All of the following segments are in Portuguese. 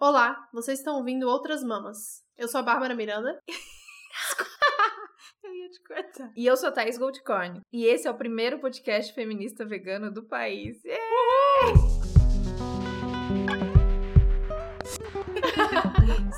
Olá, vocês estão ouvindo Outras Mamas. Eu sou a Bárbara Miranda. Eu ia te cortar. E eu sou a Thaís Goldcorn. E esse é o primeiro podcast feminista vegano do país.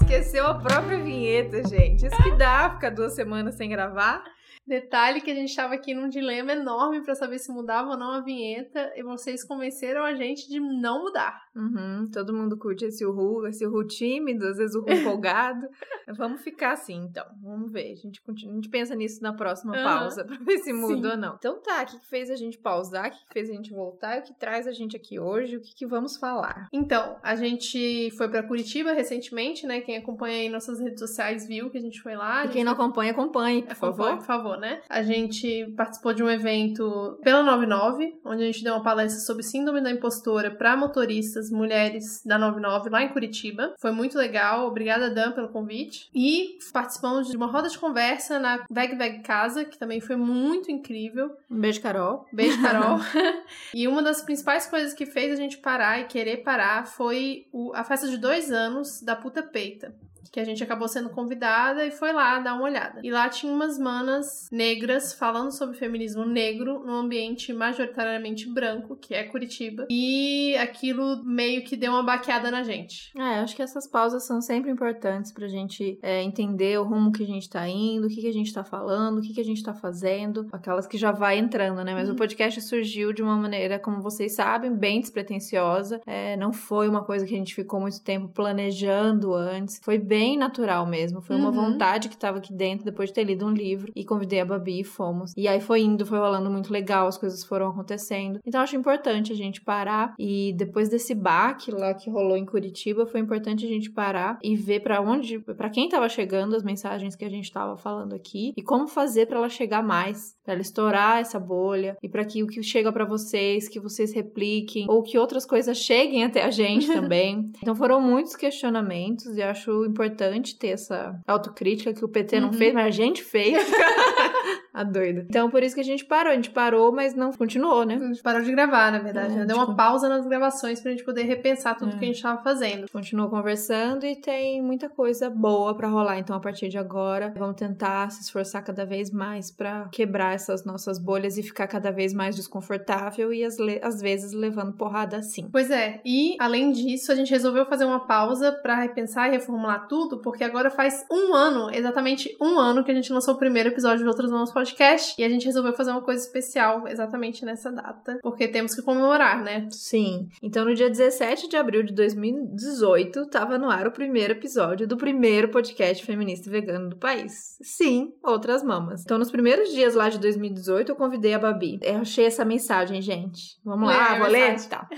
Esqueceu a própria vinheta, gente. Isso que dá ficar duas semanas sem gravar. Detalhe que a gente estava aqui num dilema enorme para saber se mudava ou não a vinheta e vocês convenceram a gente de não mudar. Uhum, todo mundo curte esse uhu, esse uhu tímido, às vezes o uhu empolgado. Vamos ficar assim, então. Vamos ver. A gente, continua, a gente pensa nisso na próxima uhum. pausa pra ver se muda Sim. ou não. Então tá, o que fez a gente pausar? O que fez a gente voltar? O que traz a gente aqui hoje? O que, que vamos falar? Então, a gente foi para Curitiba recentemente, né? Quem acompanha aí nossas redes sociais viu que a gente foi lá. E quem não acompanha, acompanhe, por favor. Por favor, né? A gente participou de um evento pela 99, onde a gente deu uma palestra sobre síndrome da impostora para motoristas mulheres da 99 lá em Curitiba. Foi muito legal. Obrigada, Dan, pelo convite. E participamos de uma roda de conversa na Veg Veg Casa, que também foi muito incrível. Um beijo, Carol. Beijo, Carol. e uma das principais coisas que fez a gente parar e querer parar foi o, a festa de dois anos da Puta Peita que a gente acabou sendo convidada e foi lá dar uma olhada. E lá tinha umas manas negras falando sobre feminismo negro num ambiente majoritariamente branco, que é Curitiba. E aquilo meio que deu uma baqueada na gente. É, acho que essas pausas são sempre importantes pra gente é, entender o rumo que a gente tá indo, o que, que a gente tá falando, o que, que a gente tá fazendo, aquelas que já vai entrando, né? Mas uhum. o podcast surgiu de uma maneira, como vocês sabem, bem despretensiosa. É, não foi uma coisa que a gente ficou muito tempo planejando antes. Foi bem bem natural mesmo. Foi uma uhum. vontade que tava aqui dentro depois de ter lido um livro. E convidei a Babi e fomos. E aí foi indo, foi rolando muito legal, as coisas foram acontecendo. Então acho importante a gente parar. E depois desse baque lá que rolou em Curitiba, foi importante a gente parar e ver para onde, para quem tava chegando as mensagens que a gente tava falando aqui e como fazer para ela chegar mais, para ela estourar essa bolha e para que o que chega para vocês, que vocês repliquem ou que outras coisas cheguem até a gente também. então foram muitos questionamentos e acho importante importante ter essa autocrítica que o PT uhum. não fez, mas a gente fez. a doida. Então, por isso que a gente parou. A gente parou, mas não continuou, né? A gente parou de gravar, na verdade. É, Deu uma pausa nas gravações pra gente poder repensar tudo é. que a gente tava fazendo. Continuou conversando e tem muita coisa boa para rolar. Então, a partir de agora, vamos tentar se esforçar cada vez mais para quebrar essas nossas bolhas e ficar cada vez mais desconfortável e às, às vezes levando porrada assim. Pois é. E, além disso, a gente resolveu fazer uma pausa para repensar e reformular tudo, porque agora faz um ano, exatamente um ano, que a gente lançou o primeiro episódio de Outras Mãos Podcast e a gente resolveu fazer uma coisa especial exatamente nessa data, porque temos que comemorar, né? Sim. Então, no dia 17 de abril de 2018, estava no ar o primeiro episódio do primeiro podcast feminista e vegano do país. Sim, Outras Mamas. Então, nos primeiros dias lá de 2018, eu convidei a Babi. Eu achei essa mensagem, gente. Vamos lá, vou ler? Tá.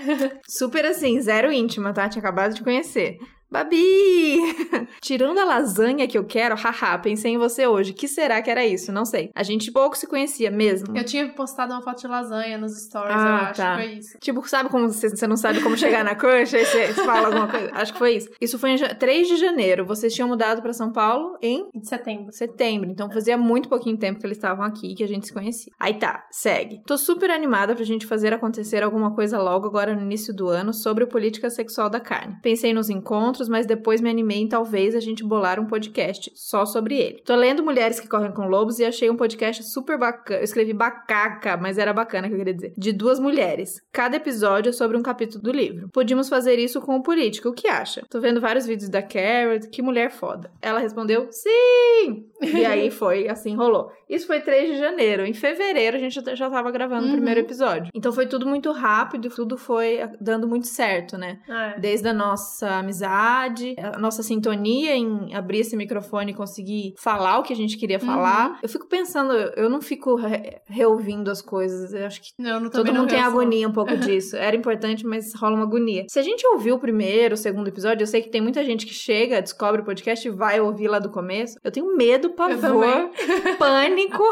Super assim, zero íntima, tá? Tinha acabado de conhecer. Babi! Tirando a lasanha que eu quero, haha, pensei em você hoje. que será que era isso? Não sei. A gente pouco se conhecia mesmo. Eu tinha postado uma foto de lasanha nos stories, ah, eu acho. Tá. Foi isso. Tipo, sabe como você, não sabe como chegar na coxa e você, fala alguma coisa? Acho que foi isso. Isso foi em 3 de janeiro. Vocês tinham mudado para São Paulo em? Em setembro. Setembro. Então fazia muito pouquinho tempo que eles estavam aqui que a gente se conhecia. Aí tá, segue. Tô super animada pra gente fazer acontecer alguma coisa logo agora no início do ano sobre política sexual da carne. Pensei nos encontros mas depois me animei em talvez a gente bolar um podcast só sobre ele. Tô lendo Mulheres que Correm com Lobos e achei um podcast super bacana. Eu escrevi bacaca, mas era bacana que eu queria dizer. De duas mulheres. Cada episódio é sobre um capítulo do livro. Podíamos fazer isso com o político, o que acha? Tô vendo vários vídeos da Carrot, que mulher foda. Ela respondeu, sim! E aí foi, assim, rolou. Isso foi 3 de janeiro. Em fevereiro a gente já tava gravando uhum. o primeiro episódio. Então foi tudo muito rápido, tudo foi dando muito certo, né? É. Desde a nossa amizade, a nossa sintonia em abrir esse microfone e conseguir falar o que a gente queria uhum. falar. Eu fico pensando, eu não fico re reouvindo as coisas. Eu acho que não, todo mundo tem agonia um pouco disso. Era importante, mas rola uma agonia. Se a gente ouviu o primeiro, o segundo episódio, eu sei que tem muita gente que chega, descobre o podcast e vai ouvir lá do começo. Eu tenho medo, pavor, pânico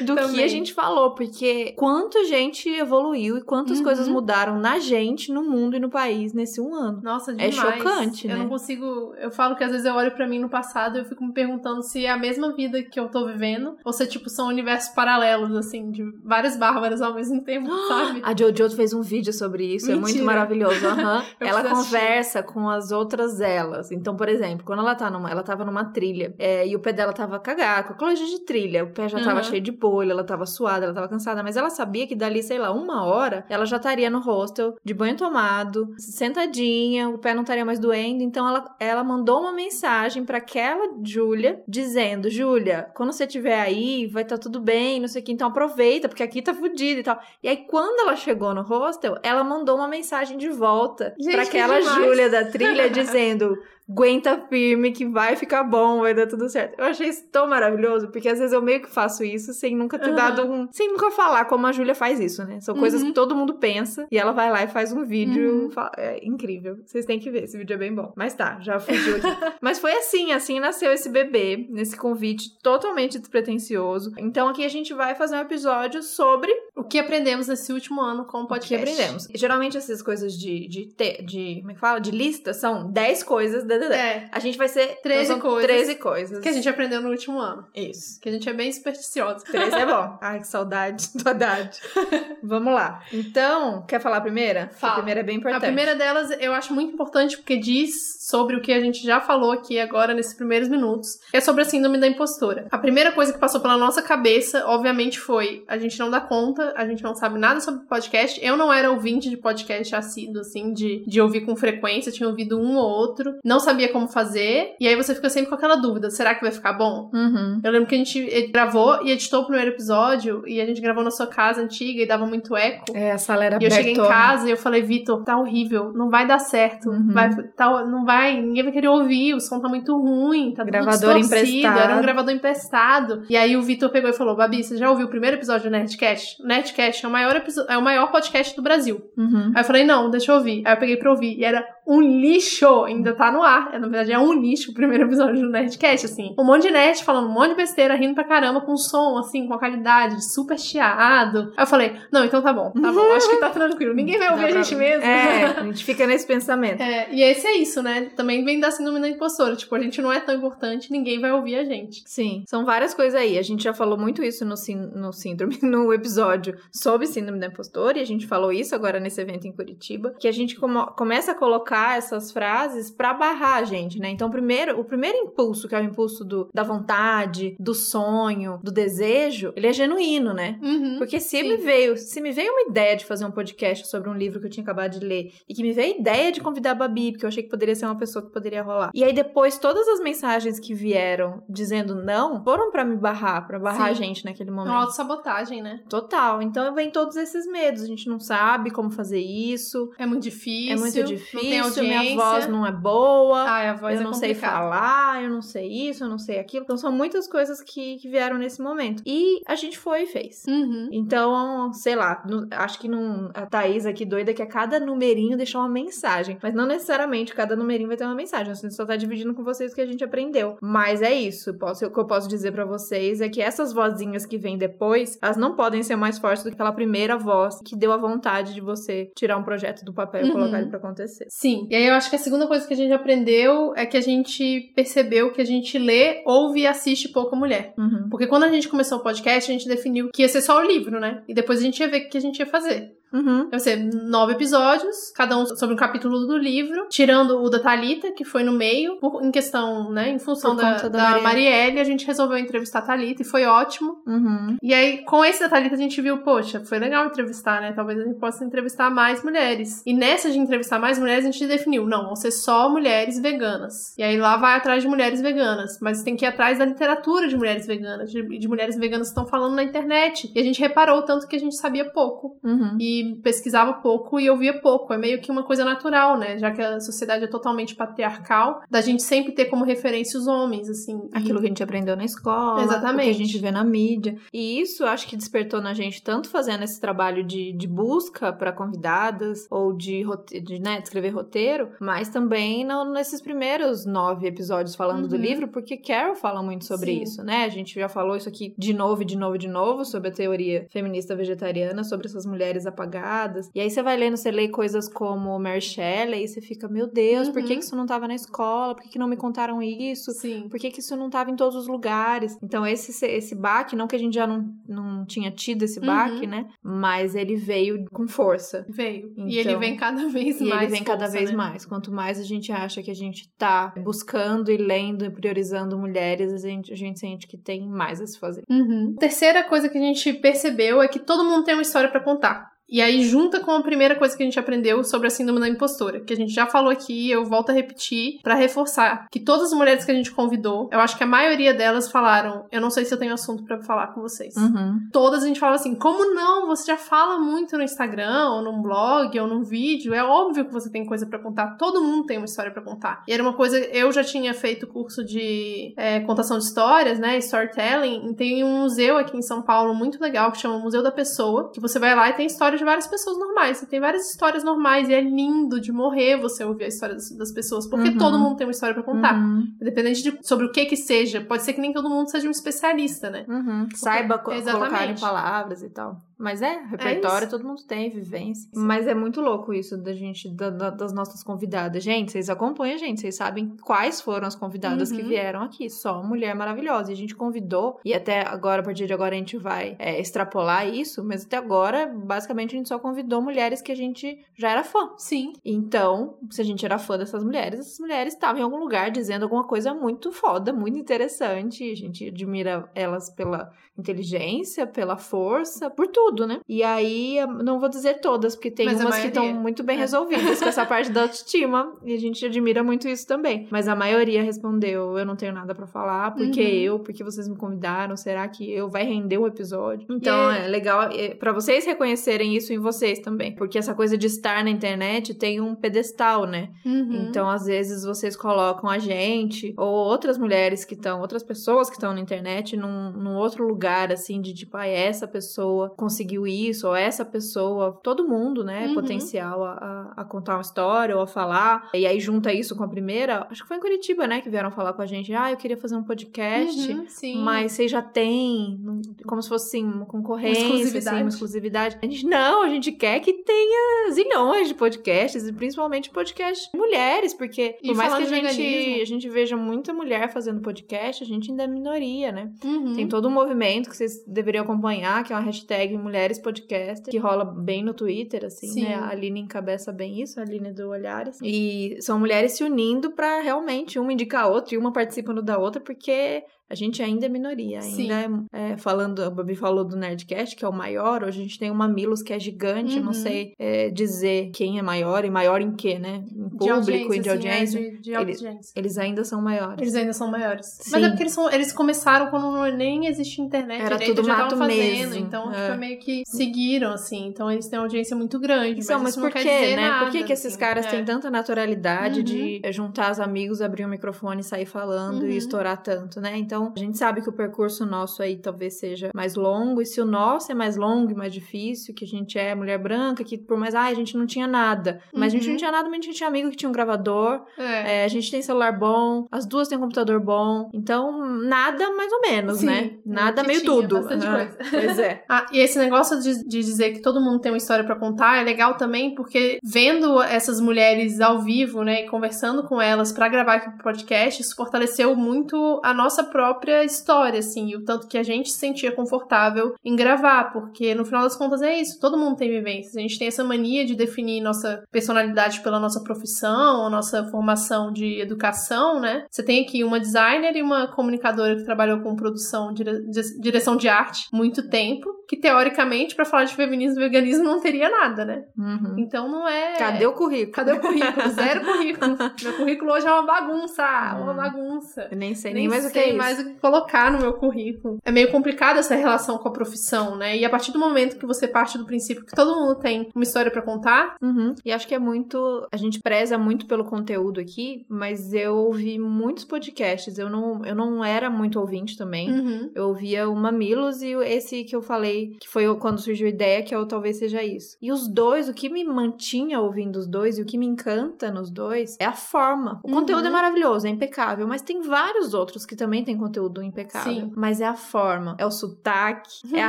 do também. que a gente falou, porque quanto gente evoluiu e quantas uhum. coisas mudaram na gente, no mundo e no país nesse um ano. Nossa, demais. É chocante. Totalmente, Eu né? não consigo. Eu falo que às vezes eu olho pra mim no passado e eu fico me perguntando se é a mesma vida que eu tô vivendo ou se, tipo, são universos paralelos, assim, de várias bárbaras ao mesmo tempo, sabe? A Jojo fez um vídeo sobre isso, é muito Mentira. maravilhoso. Eu ela preciso assistir. conversa com as outras elas. Então, por exemplo, quando ela tá numa, ela tava numa trilha é, e o pé dela tava cagado, com colégio de trilha, o pé já tava Uhum. cheio de bolha, ela tava suada, ela tava cansada, mas ela sabia que dali, sei lá, uma hora, ela já estaria no hostel, de banho tomado, sentadinha, o pé não estaria mais doendo. Então, ela, ela mandou uma mensagem pra aquela Júlia, dizendo: Júlia, quando você estiver aí, vai estar tudo bem, não sei o que, então aproveita, porque aqui tá fudido e tal. E aí, quando ela chegou no hostel, ela mandou uma mensagem de volta que aquela. Júlia da trilha dizendo. Aguenta firme que vai ficar bom, vai dar tudo certo. Eu achei isso tão maravilhoso, porque às vezes eu meio que faço isso sem nunca ter Aham. dado um. Sem nunca falar como a Júlia faz isso, né? São coisas Uhum. que todo mundo pensa e ela vai lá e faz um vídeo. Uhum. fa- É incrível. Vocês têm que ver, esse vídeo é bem bom. Mas tá, já fugiu aqui. Mas foi assim, assim nasceu esse bebê, nesse convite totalmente despretensioso. Então aqui a gente vai fazer um episódio sobre O que aprendemos nesse último ano com o o que podcast. aprendemos. Geralmente essas coisas de, de, te- de como é que fala? De lista são 10 coisas. É, A gente vai ser 13 são coisas. 13 coisas. que a gente aprendeu no último ano. Isso. Que a gente é bem supersticiosa. 13 é bom. Ai, que saudade do Haddad. Vamos lá. Então, quer falar a primeira? Fala. A primeira é bem A importante. primeira delas eu acho muito importante porque diz sobre o que a gente já falou aqui agora nesses primeiros minutos, é sobre a síndrome da impostora. A primeira coisa que passou pela nossa cabeça, obviamente, foi a gente não dá conta, a gente não sabe nada sobre podcast. Eu não era ouvinte de podcast assíduo, assim, de, de ouvir com frequência, tinha ouvido um ou outro, não sabia como fazer, e aí você fica sempre com aquela dúvida, será que vai ficar bom? Uhum. Eu lembro que a gente ed- gravou e editou o primeiro episódio, e a gente gravou na sua casa antiga e dava muito eco. É, a sala era E eu cheguei em casa e eu falei, Vitor, tá horrível, não vai dar certo. Uhum. Vai, tá, não vai, ninguém vai querer ouvir, o som tá muito ruim, tá Gravador tudo emprestado. era um gravador emprestado. E aí o Vitor pegou e falou, Babi, você já ouviu o primeiro episódio do Nerdcast? O Nerdcast é o maior, é o maior podcast do Brasil. Uhum. Aí eu falei, não, deixa eu ouvir. Aí eu peguei pra ouvir. E era um lixo, ainda tá no ar. Na verdade, é um lixo o primeiro episódio do Nerdcast, assim. Um monte de nerd falando um monte de besteira, rindo pra caramba, com som, assim, com a qualidade, super chiado. Aí eu falei, não, então tá bom, tá bom, acho que tá tranquilo. Ninguém vai ouvir a gente mesmo. É, a gente fica nesse pensamento. É, e esse é isso, né? Também vem da síndrome da impostora. Tipo, a gente não é tão importante, ninguém vai ouvir a gente. Sim, são várias coisas aí. A gente já falou muito isso no, sín- no síndrome, no episódio sobre síndrome da impostora, e a gente falou isso agora nesse evento em Curitiba, que a gente começa a colocar essas frases pra barrar a gente, né? Então, primeiro, o primeiro impulso, que é o impulso do, da vontade, do sonho, do desejo, ele é genuíno, né? Uhum. Porque se Sim. me veio, se me veio uma ideia de fazer um podcast sobre um livro que eu tinha acabado de ler e que me veio a ideia de convidar a Babi, porque eu achei que poderia ser uma pessoa que poderia rolar. E aí depois todas as mensagens que vieram dizendo não foram pra me barrar, pra barrar Sim. a gente naquele É uma momento. autossabotagem, né? Total. Então vem todos esses medos. A gente não sabe como fazer isso. É muito difícil. é muito Não tem difícil. Audiência. Minha voz não é boa. Ai, a voz eu é não sei complicada. falar, eu não sei isso, eu não sei aquilo. Então são muitas coisas que, que vieram nesse momento. E a gente foi e fez. Uhum. Então, sei lá, no- acho que não, a Thaís aqui doida que a cada numerinho deixou uma mensagem. Mas não necessariamente cada numerinho vai ter uma mensagem. A gente só tá dividindo com vocês o que a gente aprendeu. Mas é isso. Posso, o que eu posso dizer pra vocês é que essas vozinhas que vêm depois, elas não podem ser mais fortes do que aquela primeira voz que deu a vontade de você tirar um projeto do papel e Uhum. colocar ele pra acontecer. Sim. E aí eu acho que a segunda coisa que a gente aprendeu é que a gente percebeu que a gente lê, ouve e assiste pouca mulher. Uhum. Porque quando a gente começou o podcast, a gente definiu que ia ser só o livro, né? E depois a gente ia ver o que a gente ia fazer. Uhum. Vai ser nove episódios, cada um sobre um capítulo do livro, tirando o da Thalita, que foi no meio, por- em questão, né? Em função da, da da Marielle. Marielle, a gente resolveu entrevistar a Thalita e foi ótimo. Uhum. E aí, com esse da Thalita, a gente viu, poxa, foi legal entrevistar, né? Talvez a gente possa entrevistar mais mulheres. E nessa de entrevistar mais mulheres, a gente definiu, não, vão ser só mulheres veganas. E aí lá vai atrás de mulheres veganas. Mas tem que ir atrás da literatura de mulheres veganas, de, de mulheres veganas que estão falando na internet. E a gente reparou tanto que a gente sabia pouco. Uhum. E pesquisava pouco e ouvia pouco. É meio que uma coisa natural, né? Já que a sociedade é totalmente patriarcal, da gente sempre ter como referência os homens, assim. E- Aquilo que a gente aprendeu na escola, Exatamente. o que a gente vê na mídia. E isso eu acho que despertou na gente tanto fazendo esse trabalho de, de busca para convidadas ou de, de, né, de escrever roteiro, mas também no- nesses primeiros nove episódios falando do Uhum. livro, porque Carol fala muito sobre Sim. isso, né? A gente já falou isso aqui de novo, e de novo, e de novo, sobre a teoria feminista vegetariana, sobre essas mulheres apagadas. E aí você vai lendo, você lê coisas como Mary Shelley e você fica, meu Deus, por que, Uhum. que isso não tava na escola? Por que, que não me contaram isso? Sim. Por que, que isso não tava em todos os lugares? Então, esse, esse baque, não que a gente já não, não tinha tido esse baque, Uhum. né? Mas ele veio com força. Veio. e Então, ele vem cada vez E mais. ele vem cada força, vez né? mais. Quanto mais a gente acha que a gente tá buscando e lendo e priorizando mulheres, a gente, a gente sente que tem mais a se fazer. Uhum. Terceira coisa que a gente percebeu é que todo mundo tem uma história pra contar. E aí junta com a primeira coisa que a gente aprendeu sobre a síndrome da impostora, que a gente já falou aqui, eu volto a repetir pra reforçar que todas as mulheres que a gente convidou, eu acho que a maioria delas falaram, eu não sei se eu tenho assunto pra falar com vocês. Uhum. Todas a gente falava assim, como não? Você já fala muito no Instagram, ou num blog, ou num vídeo. É óbvio que você tem coisa pra contar. Todo mundo tem uma história pra contar. E era uma coisa, eu já tinha feito curso de é, contação de histórias, né? Storytelling. E tem um museu aqui em São Paulo muito legal que chama Museu da Pessoa. Que você vai lá e tem história de várias pessoas normais. Você tem várias histórias normais. E é lindo de morrer você ouvir a história das, pessoas. Porque Uhum. todo mundo tem uma história pra contar. Uhum. Independente de sobre o que que seja. Pode ser que nem todo mundo seja um especialista, né? Uhum. Saiba co- Exatamente. colocar em palavras e tal. Mas é, repertório todo mundo tem, vivência. Mas é muito louco isso da gente, da- da- das nossas convidadas. Gente, vocês acompanham a gente, vocês sabem quais foram as convidadas que Uhum. vieram aqui. Só mulher maravilhosa. E a gente convidou, e até agora, a partir de agora, a gente vai é, extrapolar isso, mas até agora, basicamente, a gente só convidou mulheres que a gente já era fã. Sim. Então, se a gente era fã dessas mulheres, essas mulheres estavam em algum lugar dizendo alguma coisa muito foda, muito interessante. A gente admira elas pela inteligência, pela força, por tudo, né? E aí, não vou dizer todas, porque tem Mas umas que estão muito bem É. resolvidas com essa parte da autoestima, e a gente admira muito isso também. Mas a maioria respondeu: eu não tenho nada pra falar, porque Uhum. eu, porque vocês me convidaram, será que eu vai render o episódio? Então, E é legal é, pra vocês reconhecerem isso em vocês também, porque essa coisa de estar na internet tem um pedestal, né? Uhum. Então, às vezes, vocês colocam a gente ou outras mulheres que estão, outras pessoas que estão na internet num, num outro lugar, assim, de tipo, ah, essa pessoa conseguiu isso, ou essa pessoa, todo mundo, né, Uhum. potencial a, a- contar uma história ou a falar. E aí junta isso com a primeira, acho que foi em Curitiba, né, que vieram falar com a gente, ah, eu queria fazer um podcast. Uhum. Mas vocês já têm, não- como se fosse assim, uma concorrência, Uma exclusividade. assim, uma exclusividade. A gente, não, a gente quer que tenha zilhões de podcasts, e principalmente podcasts de mulheres, porque E por mais que a gente, veganismo. a gente veja muita mulher fazendo podcast, a gente ainda é minoria, né? Uhum. Tem todo um movimento que vocês deveriam acompanhar, que é uma hashtag Mulheres Podcast, que rola bem no Twitter, assim, Sim. né? A Aline encabeça bem isso, a Aline do Olhares. E são mulheres se unindo pra realmente uma indicar a outra e uma participando da outra, porque a gente ainda é minoria. Ainda é, é, falando, a Babi falou do Nerdcast, que é o maior, hoje a gente tem uma Milos que é gigante, eu não Uhum. sei é, dizer quem é maior e maior em quê, né? Em De público e de assim, é, audiência. de, de Eles- audiência. Eles ainda são maiores. Eles ainda são maiores. Sim. Mas é porque eles, são, eles começaram quando nem existia internet Era direito, tudo já mato fazendo. mesmo, Então, é. tipo, meio que seguiram, assim. Então, eles têm uma audiência muito grande. Então, mas isso não por dizer né? Nada, por que, que esses assim, caras é. têm tanta naturalidade Uhum. de juntar os amigos, abrir um microfone e sair falando Uhum. e estourar tanto, né? Então, a gente sabe que o percurso nosso aí talvez seja mais longo, e se o nosso é mais longo e mais difícil, que a gente é mulher branca, que por mais, ah, a gente não tinha nada. Mas a gente Uhum. não tinha nada, mas a gente tinha amigo que tinha um gravador, É. eh, a gente tem celular bom, as duas têm computador bom. Então, nada mais ou menos, Sim, né? Nada que meio tinha tudo. bastante Aham. coisa. Pois é. Ah, e esse negócio de, de dizer que todo mundo tem uma história pra contar é legal também, porque vendo essas mulheres ao vivo, né, e conversando com elas pra gravar aqui o podcast, isso fortaleceu muito a nossa própria história, assim, e o tanto que a gente se sentia confortável em gravar, porque no final das contas é isso, todo mundo tem vivências. A gente tem essa mania de definir nossa personalidade pela nossa profissão, ou nossa formação de educação, né? Você tem aqui uma designer e uma comunicadora que trabalhou com produção, dire- di- direção de arte muito tempo, que teoricamente, pra falar de feminismo e veganismo, não teria nada, né? Uhum. Então não é. Cadê o currículo? Cadê o currículo? Zero currículo. Meu currículo hoje é uma bagunça. Uma Hum. bagunça. Eu nem sei nem, Nem mais o que sei é isso. mais o que colocar no meu currículo. É meio complicado essa relação com a profissão, né? E a partir do momento que você parte do princípio que todo mundo tem uma história pra contar, Uhum. E acho que é muito. A gente preza muito pelo conteúdo aqui, mas eu ouvi muitos podcasts. Eu não, eu não era muito ouvinte também. uhum, Eu ouvia o Mamilos e esse que eu falei, que foi quando surgiu a ideia, que eu talvez seja isso. E os dois, o que me mantinha ouvindo os dois e o que me encanta nos dois é a forma. O Uhum. conteúdo é maravilhoso, é impecável, mas tem vários outros que também têm conteúdo impecável. Sim. Mas é a forma, é o sotaque, é a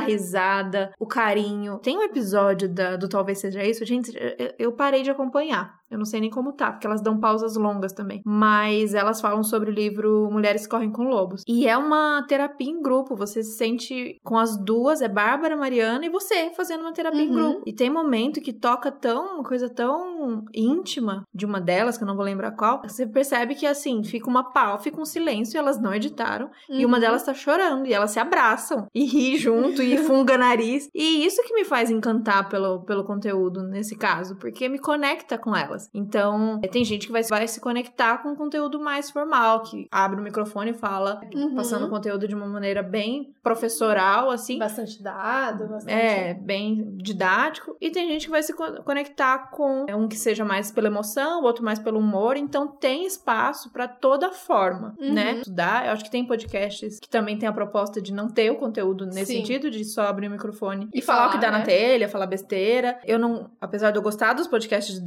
risada, o carinho. Tem um episódio da- do Talvez Seja Isso, gente, eu, eu parei de acompanhar. Eu não sei nem como tá, porque elas dão pausas longas também. Mas elas falam sobre o livro Mulheres Correm com Lobos. E é uma terapia em grupo. Você se sente com as duas, é Bárbara, Mariana e você fazendo uma terapia em Uhum. grupo. E tem momento que toca tão, uma coisa tão íntima de uma delas, que eu não vou lembrar qual. Você percebe que assim, fica uma pau, fica um silêncio, elas não editaram. E uma Uhum. delas tá chorando, e elas se abraçam, e ri junto, e funga nariz. E isso que me faz encantar pelo, pelo conteúdo nesse caso, porque me conecta com elas. Então, tem gente que vai, vai se conectar com um conteúdo mais formal, que abre o microfone e fala, Uhum. passando o conteúdo de uma maneira bem professoral, assim. Bastante dado, bastante. É, bem didático. E tem gente que vai se co- conectar com um que seja mais pela emoção, o outro mais pelo humor. Então tem espaço pra toda forma, Uhum. né? Estudar. Eu acho que tem podcasts que também tem a proposta de não ter o conteúdo nesse Sim. sentido, de só abrir o microfone e, E falar, o que falar, dá na né? telha, falar besteira. Eu não, apesar de eu gostar dos podcasts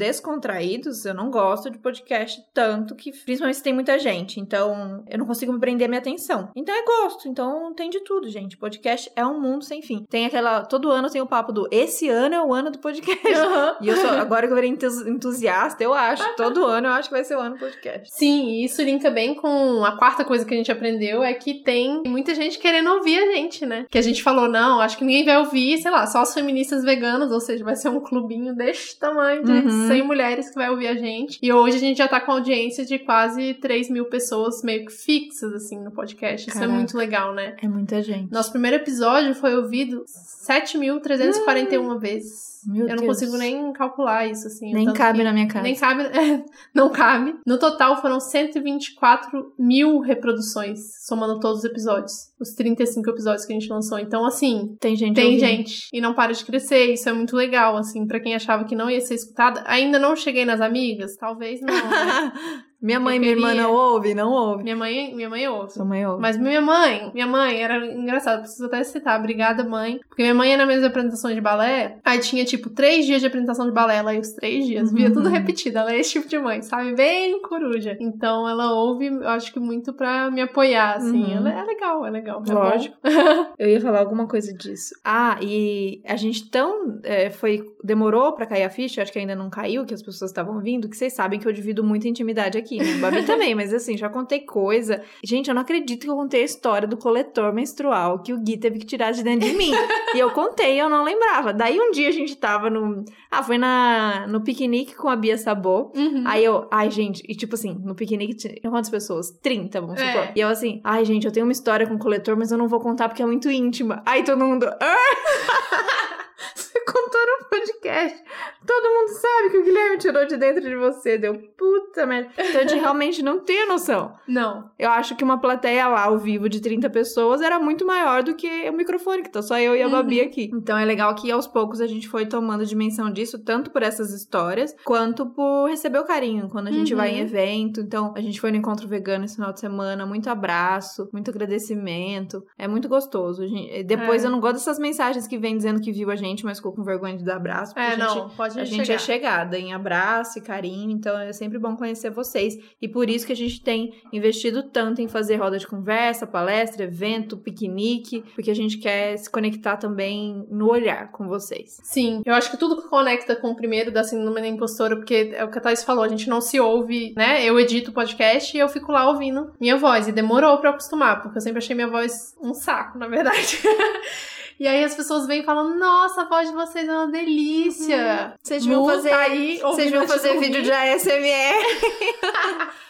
descontraídos, eu não gosto de podcast tanto que, principalmente se tem muita gente. Então, eu não consigo me prender a minha atenção. Então é gosto. Então tem de tudo, gente. Podcast é um mundo sem fim. Tem aquela. Todo ano tem o papo do esse ano é o ano do podcast. Aham. E eu sou, agora que eu virei entus- entusiasta, eu acho. Todo ano eu acho que vai ser o ano do podcast. Sim, e isso linka bem com a quarta coisa que a gente aprendeu é que tem muita gente querendo ouvir a gente, né? Que a gente falou, não, acho que ninguém vai ouvir, sei lá, só as feministas veganas, ou seja, vai ser um clubinho desse tamanho de Uhum. 100 mulheres que vai ouvir a gente. E hoje a gente já tá com audiência de quase 3 mil pessoas meio que fixas, assim, no podcast. Isso Caraca. é muito legal, né? É muita gente. Nosso primeiro episódio foi ouvido 7.341 vezes. Meu Eu não Deus. consigo nem calcular isso, assim. o Nem cabe que- na minha casa. nem cabe, é, não cabe. No total foram 124 mil reproduções, somando todos os episódios. Os 35 episódios que a gente lançou. Então, assim, Tem gente tem ouvindo. gente. E não para de crescer. Isso é muito legal, assim, pra quem achava que não ia ser escutada. Ainda não cheguei nas amigas? Talvez não. né? minha mãe Eu minha irmã queria- não ouve, não ouve. minha mãe, minha mãe ouve. Sua mãe ouve. Mas minha mãe, minha mãe era engraçado, preciso até citar, obrigada mãe. Porque minha mãe ia nas minhas apresentações de balé, aí tinha tipo três dias de apresentação de balé, ela ia os três dias, via Uhum. tudo repetido, ela é esse tipo de mãe, sabe? Bem coruja. Então ela ouve, eu acho que muito pra me apoiar, assim. Uhum. Ela é legal, é legal. é. Lógico. Eu ia falar alguma coisa disso. Ah, e a gente tão. é, foi. Demorou pra cair a ficha, acho que ainda não caiu, que as pessoas estavam ouvindo, que vocês sabem que eu divido muita intimidade aqui, né? Babi também, mas assim, já contei coisa. Gente, eu não acredito que eu contei a história do coletor menstrual que o Gui teve que tirar de dentro de mim. e eu contei, eu não lembrava. Daí um dia a gente tava no. Ah, foi na, no piquenique com a Bia Sabô. Uhum. Aí eu, ai, gente, e tipo assim, no piquenique tinha quantas pessoas? 30, vamos É. supor. E eu assim, ai, gente, eu tenho uma história com o coletor, mas eu não vou contar porque é muito íntima. Aí todo mundo. "Ah!" Você contou no podcast. Todo mundo sabe que o Guilherme tirou de dentro de você. Deu puta merda. Então a gente realmente não tem noção. Não. Eu acho que uma plateia lá ao vivo de 30 pessoas era muito maior do que o microfone, que tá só eu e a Uhum. Babi aqui. Então é legal que aos poucos a gente foi tomando dimensão disso, tanto por essas histórias, quanto por receber o carinho quando a gente Uhum. vai em evento. Então a gente foi no encontro vegano esse final de semana, muito abraço, muito agradecimento. É muito gostoso. Gente- Depois É. eu não gosto dessas mensagens que vem dizendo que viu a gente, mas ficou com vergonha de dar abraço. É, não, pode a gente chegar. é chegada em abraço e carinho, então é sempre bom conhecer vocês. E por isso que a gente tem investido tanto em fazer roda de conversa, palestra, evento, piquenique, porque a gente quer se conectar também no olhar com vocês. Sim, eu acho que tudo que conecta com o primeiro da síndrome da impostora, porque é o que a Thais falou, a gente não se ouve, né? Eu edito o podcast e eu fico lá ouvindo minha voz. E demorou pra eu acostumar, porque eu sempre achei minha voz um saco, na verdade. e aí as pessoas vêm e falam, nossa, a voz de vocês é uma delícia. Vocês Lu vão fazer, aí vocês vão fazer vídeo de ASMR.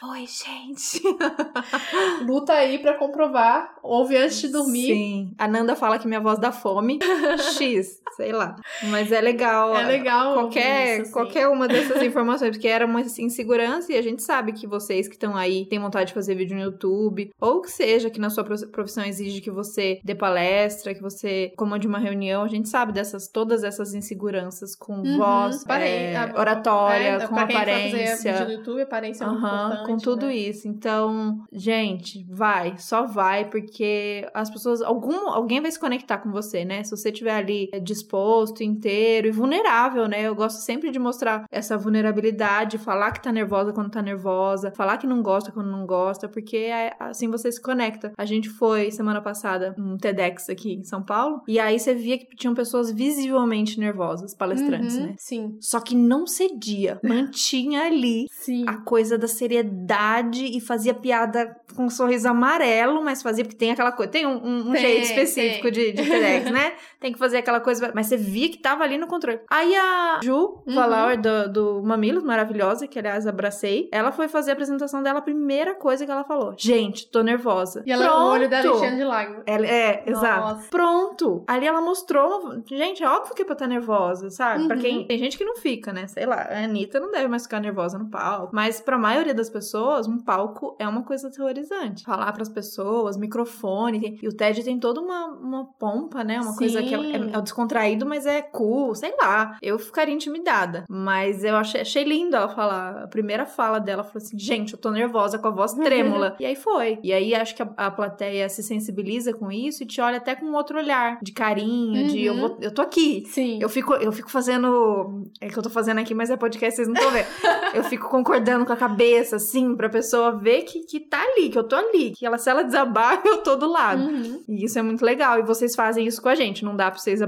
Oi, gente. Luta aí pra comprovar, ouve antes de dormir. Sim. A Nanda fala que minha voz dá fome. X, sei lá. Mas é legal. É legal. Qualquer, isso, assim. qualquer uma dessas informações, porque era uma insegurança e a gente sabe que vocês que estão aí têm vontade de fazer vídeo no YouTube, ou que seja que na sua pro- profissão exige que você dê palestra, que você como de uma reunião, a gente sabe dessas todas essas inseguranças com Uhum. voz, Apare- é, a- oratória, é, com fazer aparência. no YouTube, aparência importante, com tudo né? isso. Então, gente, vai, só vai, porque as pessoas, algum, alguém vai se conectar com você, né? Se você estiver ali é, disposto, inteiro e vulnerável, né? Eu gosto sempre de mostrar essa vulnerabilidade, falar que tá nervosa quando tá nervosa, falar que não gosta quando não gosta, porque é, assim você se conecta. A gente foi semana passada um TEDx aqui em São Paulo, e aí você via que tinham pessoas visivelmente nervosas, palestrantes, Uhum, né? Sim, Só que não cedia, mantinha ali sim. a coisa da seriedade e fazia piada com um sorriso amarelo, mas fazia porque tem aquela coisa, tem um, um- Tem, jeito específico tem. de, de TEDx, né? Tem que fazer aquela coisa, mas você via que tava ali no controle. Aí a Ju Uhum. Valauer do, do Mamilos, maravilhosa, que aliás abracei, ela foi fazer a apresentação dela, a primeira coisa que ela falou: Gente, tô nervosa. E ela, Pronto. o olho dela enchendo de lágrimas. Ela, é, Nossa. exato. Pronto. Ali ela mostrou. Gente, é óbvio que é pra estar nervosa, sabe? Pra Uhum. quem. Tem gente que não fica, né? Sei lá, a Anitta não deve mais ficar nervosa no palco. Mas pra maioria das pessoas, um palco é uma coisa terrorizante. Falar pras pessoas, microfone. E o TED tem toda uma, uma pompa, né? Uma coisa que é, Sim. é, é descontraído, mas é cool, sei lá. Eu ficaria intimidada. Mas eu achei, achei lindo ela falar. A primeira fala dela falou assim: gente, eu tô nervosa com a voz trêmula. e aí foi. E aí acho que a, a plateia se sensibiliza com isso e te olha até com outro olhar, de carinho, de eu, Uhum. vou, eu tô aqui. Sim. Eu fico, eu fico fazendo. É que eu tô fazendo aqui, mas é podcast, vocês não estão vendo. eu fico concordando com a cabeça, assim, pra pessoa ver que, que tá ali, que eu tô ali. Que ela, se ela desabar, eu tô do lado. Uhum. E isso é muito legal. E vocês fazem isso com a gente. Não dá pra vocês a-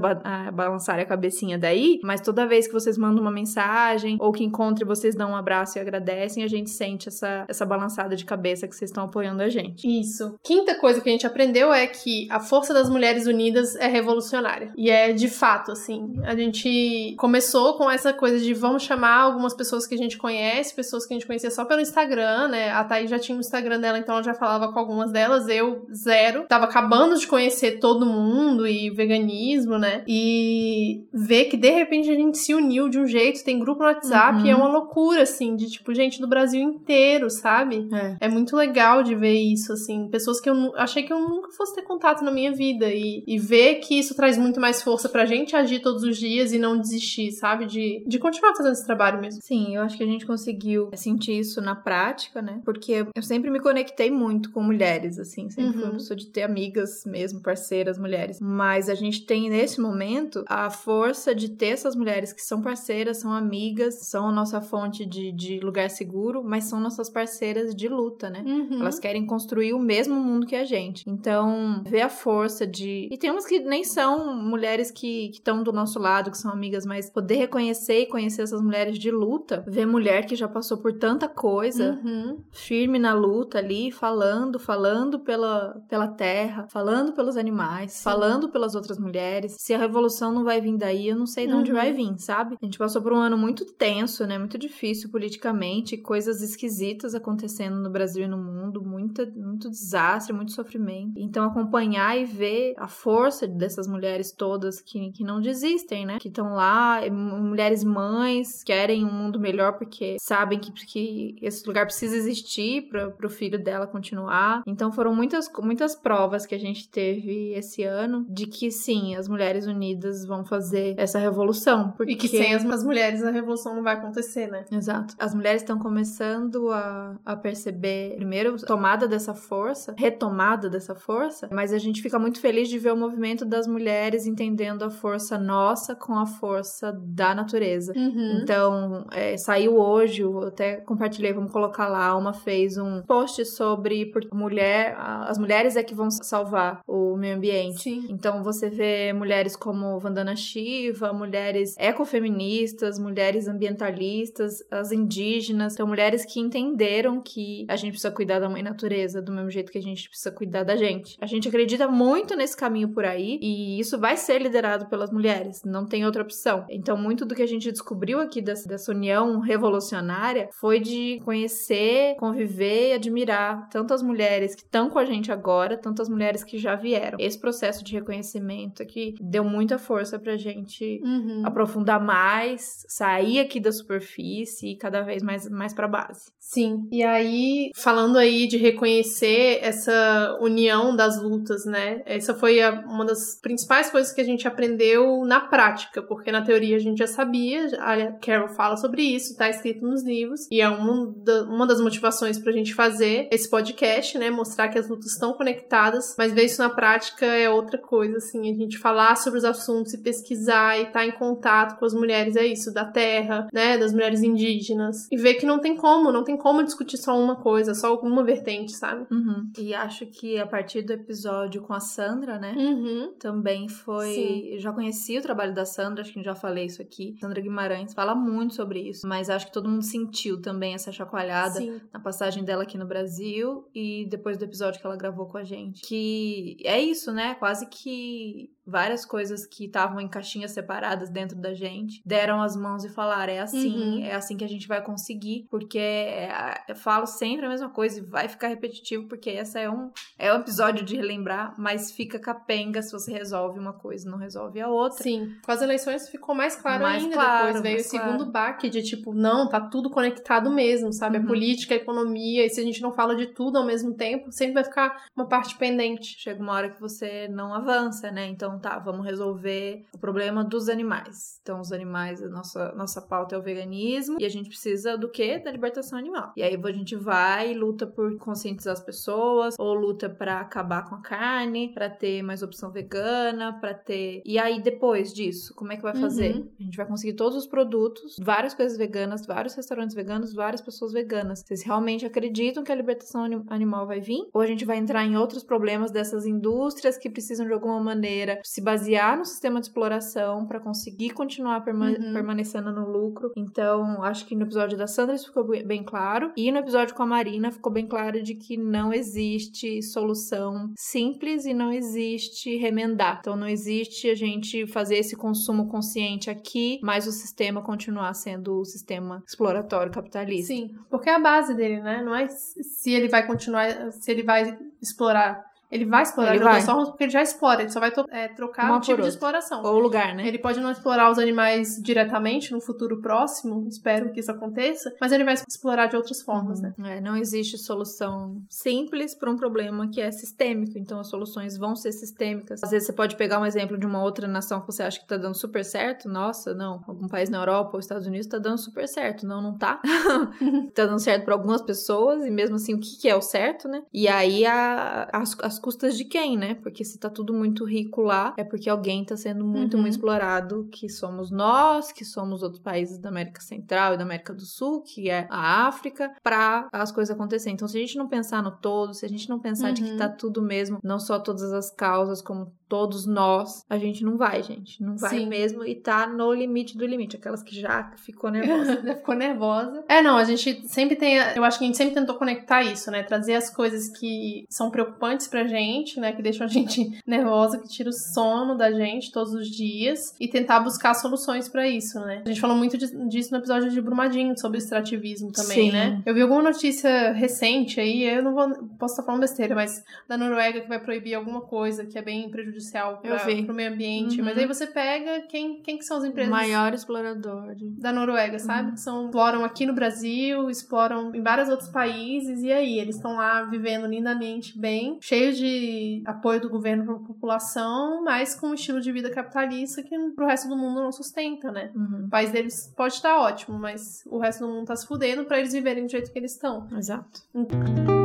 balançarem a cabecinha daí, mas toda vez que vocês mandam uma mensagem ou que encontre, vocês dão um abraço e agradecem, a gente sente essa, essa balançada de cabeça que vocês estão apoiando a gente. Isso. Quinta coisa que a gente aprendeu é que a força das mulheres unidas é revolucionária. E é de fato, assim. A gente começou com essa coisa de vamos chamar algumas pessoas que a gente conhece, pessoas que a gente conhecia só pelo Instagram, né? A Thaís já tinha o Instagram dela, então ela já falava com algumas delas. Eu, zero. Tava acabando de conhecer todo mundo e veganismo, né? E ver que de repente a gente se uniu de um jeito, tem grupo no WhatsApp, Uhum. e é uma loucura, assim, de tipo, gente do Brasil inteiro, sabe? É. É muito legal de ver isso, assim. Pessoas que eu achei que eu nunca fosse ter contato na minha vida. E, e ver que isso traz muito mais força pra gente agir todos os dias e não desistir, sabe? De, de continuar fazendo esse trabalho mesmo. Sim, eu acho que a gente conseguiu sentir isso na prática, né? Porque eu sempre me conectei muito com mulheres, assim. Sempre fui Uhum. uma pessoa de ter amigas mesmo, parceiras, mulheres. Mas a gente tem, nesse momento, a força de ter essas mulheres que são parceiras, são amigas, são a nossa fonte de, de lugar seguro, mas são nossas parceiras de luta, né? Uhum. Elas querem construir o mesmo mundo que a gente. Então, ver a força de. E tem umas que nem são mulheres que estão do nosso lado, que são amigas, mas poder reconhecer e conhecer essas mulheres de luta, ver mulher que já passou por tanta coisa, Uhum. firme na luta ali, falando, falando pela, pela terra, falando pelos animais, Sim. falando pelas outras mulheres. Se a revolução não vai vir daí, eu não sei de onde Uhum. vai vir, sabe? A gente passou por um ano muito tenso, né? Muito difícil politicamente, coisas esquisitas acontecendo no Brasil e no mundo, muita, muito desastre, muito sofrimento. Então, acompanhar e ver a força dessas mulheres todas que, que não desistem, né? Que estão lá, m- mulheres mães, querem um mundo melhor porque sabem que, que esse lugar precisa existir para o filho dela continuar. Então, foram muitas, muitas provas que a gente teve esse ano de que sim, as mulheres unidas vão fazer essa revolução. Porque... E que sem as, as mulheres a revolução não vai acontecer, né? Exato. As mulheres estão começando a, a perceber, primeiro, tomada dessa força, retomada dessa força, mas a gente fica muito feliz de ver o movimento das mulheres entendendo a força nossa com a força da natureza. Uhum. Então, é, saiu hoje, eu até compartilhei, vamos colocar lá, uma fez um post sobre por mulher, as mulheres é que vão salvar o meio ambiente. Sim. Então você vê mulheres como Vandana Shiva, mulheres ecofeministas, mulheres ambientalistas, as indígenas, então mulheres que entenderam que a gente precisa cuidar da mãe natureza do mesmo jeito que a gente precisa cuidar da gente. A gente acredita muito nesse caminho por aí e isso vai ser liderado pelas mulheres, não tem outra opção. Então muito do que a gente descobriu aqui dessa, dessa união revolucionária foi de conhecer, conviver e admirar tantas mulheres que estão com a gente agora, tantas mulheres que já vieram. Esse processo de reconhecimento aqui deu muita força pra gente Uhum. aprofundar mais, sair aqui da superfície e cada vez mais, mais pra base. Sim. E aí, falando aí de reconhecer essa união das lutas, né? Essa foi a- uma das principais coisas que a gente aprendeu na prática, porque na teoria a gente já sabia, a Carol fala sobre isso, tá escrito nos livros, e é uma, uma das motivações pra gente fazer esse podcast, né? Mostrar que as lutas estão conectadas, mas ver isso na prática é outra coisa, assim, a gente falar sobre os assuntos e pesquisar e estar tá em contato com as mulheres, é isso, da terra, né? Das mulheres indígenas, e ver que não tem como, não tem como discutir só uma coisa, só alguma vertente, sabe? Uhum. E acho que a partir do episódio com a Sandra, né? Uhum. Também foi. Sim. Eu já conheci o trabalho da Sandra, acho que já falei isso aqui. Sandra Guimarães fala muito sobre isso, mas acho que todo mundo sentiu também essa chacoalhada Sim. na passagem dela aqui no Brasil e depois do episódio que ela gravou com a gente. Que é isso, né? Quase que várias coisas que estavam em caixinhas separadas dentro da gente, deram as mãos e falaram: é assim, uhum. é assim que a gente vai conseguir, porque é, eu falo sempre a mesma coisa e vai ficar repetitivo, porque essa é um, é um episódio de relembrar, mas fica capenga se você resolve uma coisa não resolve a outra. Sim, com as eleições ficou mais claro mais ainda. Claro, depois veio o segundo claro. baque de tipo, não, tá tudo conectado mesmo, sabe? Uhum. A política, a economia, e se a gente não fala de tudo ao mesmo tempo, sempre vai ficar uma parte pendente. Chega uma hora que você não avança, né? Então tá, vamos resolver o problema dos animais. Então, os animais, a nossa, nossa pauta é o veganismo e a gente precisa do quê? Da libertação animal. E aí a gente vai e luta por conscientizar as pessoas, ou luta para acabar com a carne, para ter mais opção vegana, para ter. E aí depois disso, como é que vai fazer? Uhum. A gente vai conseguir todos os produtos, várias coisas veganas, vários restaurantes veganos, várias pessoas veganas. Vocês realmente acreditam que a libertação animal vai vir? Ou a gente vai entrar em outros problemas dessas indústrias que precisam de alguma maneira se basear no sistema de exploração para conseguir continuar perma uhum. permanecendo no lucro. Então, acho que no episódio da Sandra isso ficou bem claro. E no episódio com a Marina ficou bem claro de que não existe solução simples e não existe remendar. Então, não existe a gente fazer esse consumo consciente aqui, mas o sistema continuar sendo o sistema exploratório capitalista. Sim, porque é a base dele, né? Não é se ele vai continuar, se ele vai explorar ele vai explorar ele outras formas porque ele já explora, ele só vai é, trocar Uma o tipo de exploração. Ou o lugar, né? Ele pode não explorar os animais diretamente no futuro próximo, espero que isso aconteça, mas ele vai explorar de outras formas, uhum. né? É, não existe solução simples para um problema que é sistêmico, então as soluções vão ser sistêmicas. Às vezes você pode pegar um exemplo de uma outra nação que você acha que tá dando super certo, nossa, não, algum país na Europa ou Estados Unidos tá dando super certo, não, não tá. tá dando certo para algumas pessoas e mesmo assim o que, que é o certo, né? E aí a, as, as custas de quem, né? Porque se tá tudo muito rico lá, é porque alguém tá sendo muito, uhum. muito explorado, que somos nós, que somos outros países da América Central e da América do Sul, que é a África, para as coisas acontecerem. Então, se a gente não pensar no todo, se a gente não pensar uhum. de que tá uhum. tudo mesmo, não só todas as causas, como todos nós, a gente não vai, gente. Não vai Sim. mesmo e tá no limite do limite. Aquelas que já ficou nervosa. já ficou nervosa. É, não, a gente sempre tem. Eu acho que a gente sempre tentou conectar isso, né? Trazer as coisas que são preocupantes pra gente, né? Que deixam a gente nervosa, que tira o sono da gente todos os dias e tentar buscar soluções para isso, né? A gente falou muito disso no episódio de Brumadinho, sobre extrativismo também, Sim. né? Eu vi alguma notícia recente aí, eu não vou, posso estar falando besteira, mas da Noruega que vai proibir alguma coisa que é bem prejudicial prejudicial para o meio ambiente. Uhum. Mas aí você pega quem, quem que são as empresas? O maior explorador. Da Noruega, sabe? Uhum. Que são, exploram aqui no Brasil, exploram em vários outros países. E aí, eles estão lá vivendo lindamente bem, cheios de apoio do governo para a população, mas com um estilo de vida capitalista que pro resto do mundo não sustenta, né? Uhum. O país deles pode estar ótimo, mas o resto do mundo tá se fudendo para eles viverem do jeito que eles estão. Exato. Então...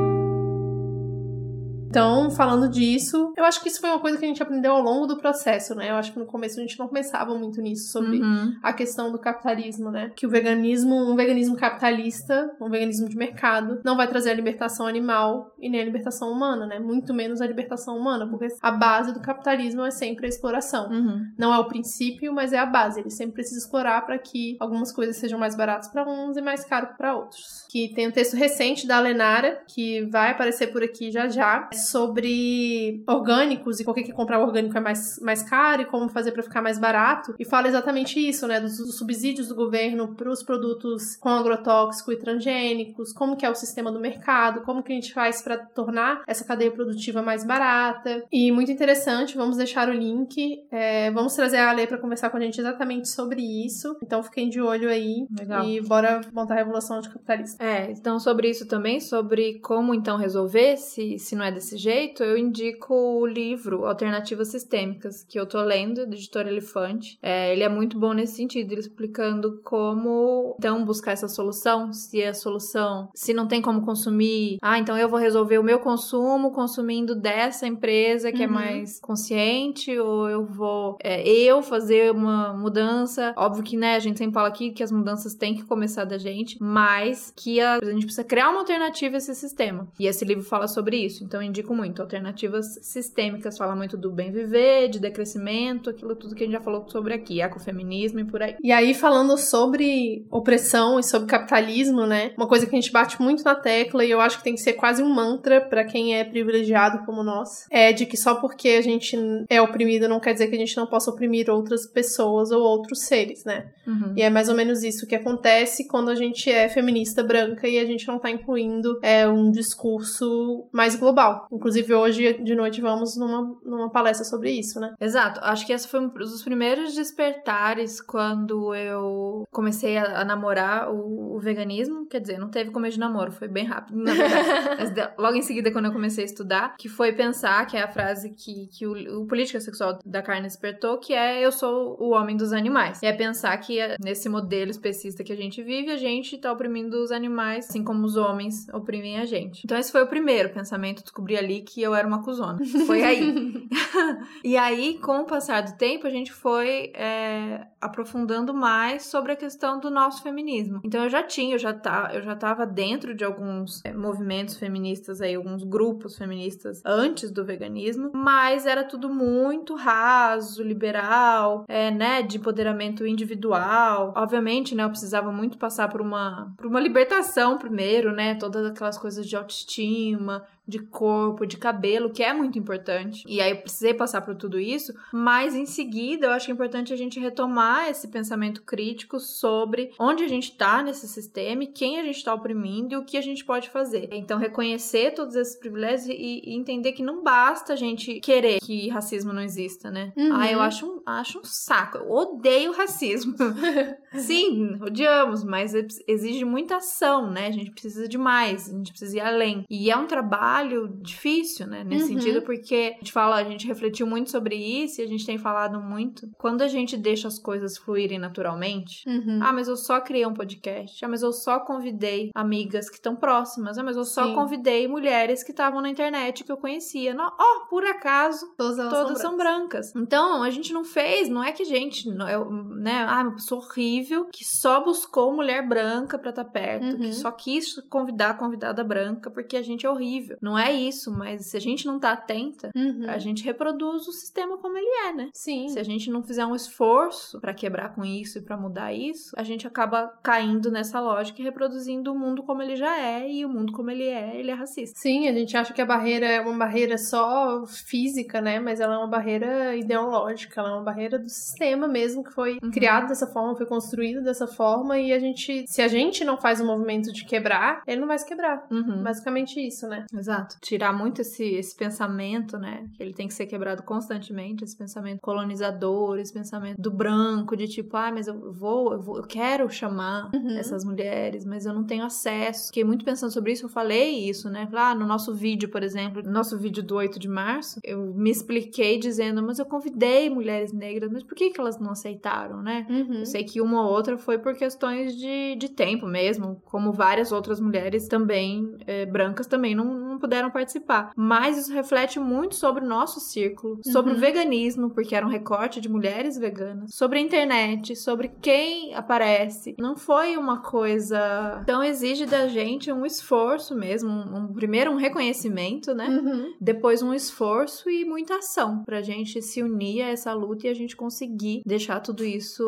Então, falando disso, eu acho que isso foi uma coisa que a gente aprendeu ao longo do processo, né? Eu acho que no começo a gente não pensava muito nisso, sobre uhum. a questão do capitalismo, né? Que o veganismo, um veganismo capitalista, um veganismo de mercado, não vai trazer a libertação animal e nem a libertação humana, né? Muito menos a libertação humana, porque a base do capitalismo é sempre a exploração. Uhum. Não é o princípio, mas é a base. Ele sempre precisa explorar para que algumas coisas sejam mais baratas para uns e mais caro para outros. Que tem um texto recente da Lenara, que vai aparecer por aqui já já, sobre orgânicos e por que, que comprar orgânico é mais, mais caro e como fazer para ficar mais barato. E fala exatamente isso, né? Dos, dos subsídios do governo para os produtos com agrotóxico e transgênicos, como que é o sistema do mercado, como que a gente faz para tornar essa cadeia produtiva mais barata. E muito interessante, vamos deixar o link. É, vamos trazer a lei para conversar com a gente exatamente sobre isso. Então fiquem de olho aí. Legal. E bora montar a revolução anticapitalista. É, então sobre isso também, sobre como então resolver, se, se não é desse desse jeito, eu indico o livro Alternativas Sistêmicas, que eu tô lendo, do editor Elefante. É, ele é muito bom nesse sentido, ele explicando como então buscar essa solução, se é a solução, se não tem como consumir, ah, então eu vou resolver o meu consumo consumindo dessa empresa que é uhum. é mais consciente, ou eu vou é, eu fazer uma mudança. Óbvio que, né, a gente sempre fala aqui que as mudanças têm que começar da gente, mas que a, a gente precisa criar uma alternativa a esse sistema. E esse livro fala sobre isso, então eu indico muito. Alternativas sistêmicas fala muito do bem viver, de decrescimento, aquilo tudo que a gente já falou sobre aqui, ecofeminismo e por aí. E aí, falando sobre opressão e sobre capitalismo, né? Uma coisa que a gente bate muito na tecla e eu acho que tem que ser quase um mantra para quem é privilegiado como nós, é de que só porque a gente é oprimido não quer dizer que a gente não possa oprimir outras pessoas ou outros seres, né? Uhum. E é mais ou menos isso que acontece quando a gente é feminista branca e a gente não tá incluindo é, um discurso mais global. Inclusive, hoje de noite vamos numa, numa palestra sobre isso, né? Exato. Acho que esse foi um dos primeiros despertares quando eu comecei a, a namorar o, o, veganismo. Quer dizer, não teve começo de namoro, foi bem rápido, na verdade. Mas logo em seguida, quando eu comecei a estudar, que foi pensar, que é a frase que, que o, o Política Sexual da Carne despertou, que é eu sou o homem dos animais. E é pensar que é nesse modelo especista que a gente vive, a gente tá oprimindo os animais, assim como os homens oprimem a gente. Então esse foi o primeiro pensamento, descobri ali que eu era uma cuzona. Foi aí. e aí, com o passar do tempo, a gente foi é, aprofundando mais sobre a questão do nosso feminismo. Então eu já tinha, eu já, tá, eu já tava dentro de alguns é, movimentos feministas aí, alguns grupos feministas antes do veganismo, mas era tudo muito raso, liberal, é, né, de empoderamento individual. Obviamente, né, eu precisava muito passar por uma, por uma libertação primeiro, né, todas aquelas coisas de autoestima, de corpo, de cabelo, que é muito importante. E aí eu precisei passar por tudo isso, mas em seguida eu acho que é importante a gente retomar esse pensamento crítico sobre onde a gente tá nesse sistema e quem a gente tá oprimindo e o que a gente pode fazer. Então reconhecer todos esses privilégios e, e entender que não basta a gente querer que racismo não exista, né? Uhum. Ah, eu acho um, acho um saco. Eu odeio racismo. Sim, odiamos, mas exige muita ação, né? A gente precisa de mais, a gente precisa ir além. E é um trabalho trabalho difícil, né? Nesse uhum. sentido, porque a gente fala, a gente refletiu muito sobre isso e a gente tem falado muito. Quando a gente deixa as coisas fluírem naturalmente, uhum. ah, mas eu só criei um podcast, ah, mas eu só convidei amigas que estão próximas, ah, mas eu só Sim. convidei mulheres que estavam na internet que eu conhecia. Ó, oh, por acaso, todas, todas são, brancas. são, brancas. Então, a gente não fez, não é que a gente, eu, né, ah, uma pessoa horrível que só buscou mulher branca pra estar tá perto, uhum. que só quis convidar a convidada branca porque a gente é horrível. Não é isso, mas se a gente não tá atenta, uhum. a gente reproduz o sistema como ele é, né? Sim. Se a gente não fizer um esforço para quebrar com isso e para mudar isso, a gente acaba caindo nessa lógica e reproduzindo o mundo como ele já é e o mundo como ele é, ele é racista. Sim, a gente acha que a barreira é uma barreira só física, né? Mas ela é uma barreira ideológica, ela é uma barreira do sistema mesmo que foi uhum. criado dessa forma, foi construído dessa forma e a gente, se a gente não faz o um movimento de quebrar, ele não vai se quebrar. Uhum. Basicamente isso, né? Exato. Tirar muito esse, esse pensamento, né? Que ele tem que ser quebrado constantemente, esse pensamento colonizador, esse pensamento do branco, de tipo, ah, mas eu vou, eu, vou, eu quero chamar uhum. essas mulheres, mas eu não tenho acesso. Fiquei muito pensando sobre isso, eu falei isso, né? Lá ah, no nosso vídeo, por exemplo, no nosso vídeo do 8 de março, eu me expliquei dizendo, mas eu convidei mulheres negras, mas por que, que elas não aceitaram, né? Uhum. Eu sei que uma ou outra foi por questões de, de tempo mesmo, como várias outras mulheres também, é, brancas também não, não puderam participar. Mas isso reflete muito sobre o nosso círculo, sobre uhum. o veganismo, porque era um recorte de mulheres veganas, sobre a internet, sobre quem aparece. Não foi uma coisa. Então exige da gente um esforço mesmo, um, um primeiro um reconhecimento, né? Uhum. Depois um esforço e muita ação pra gente se unir a essa luta e a gente conseguir deixar tudo isso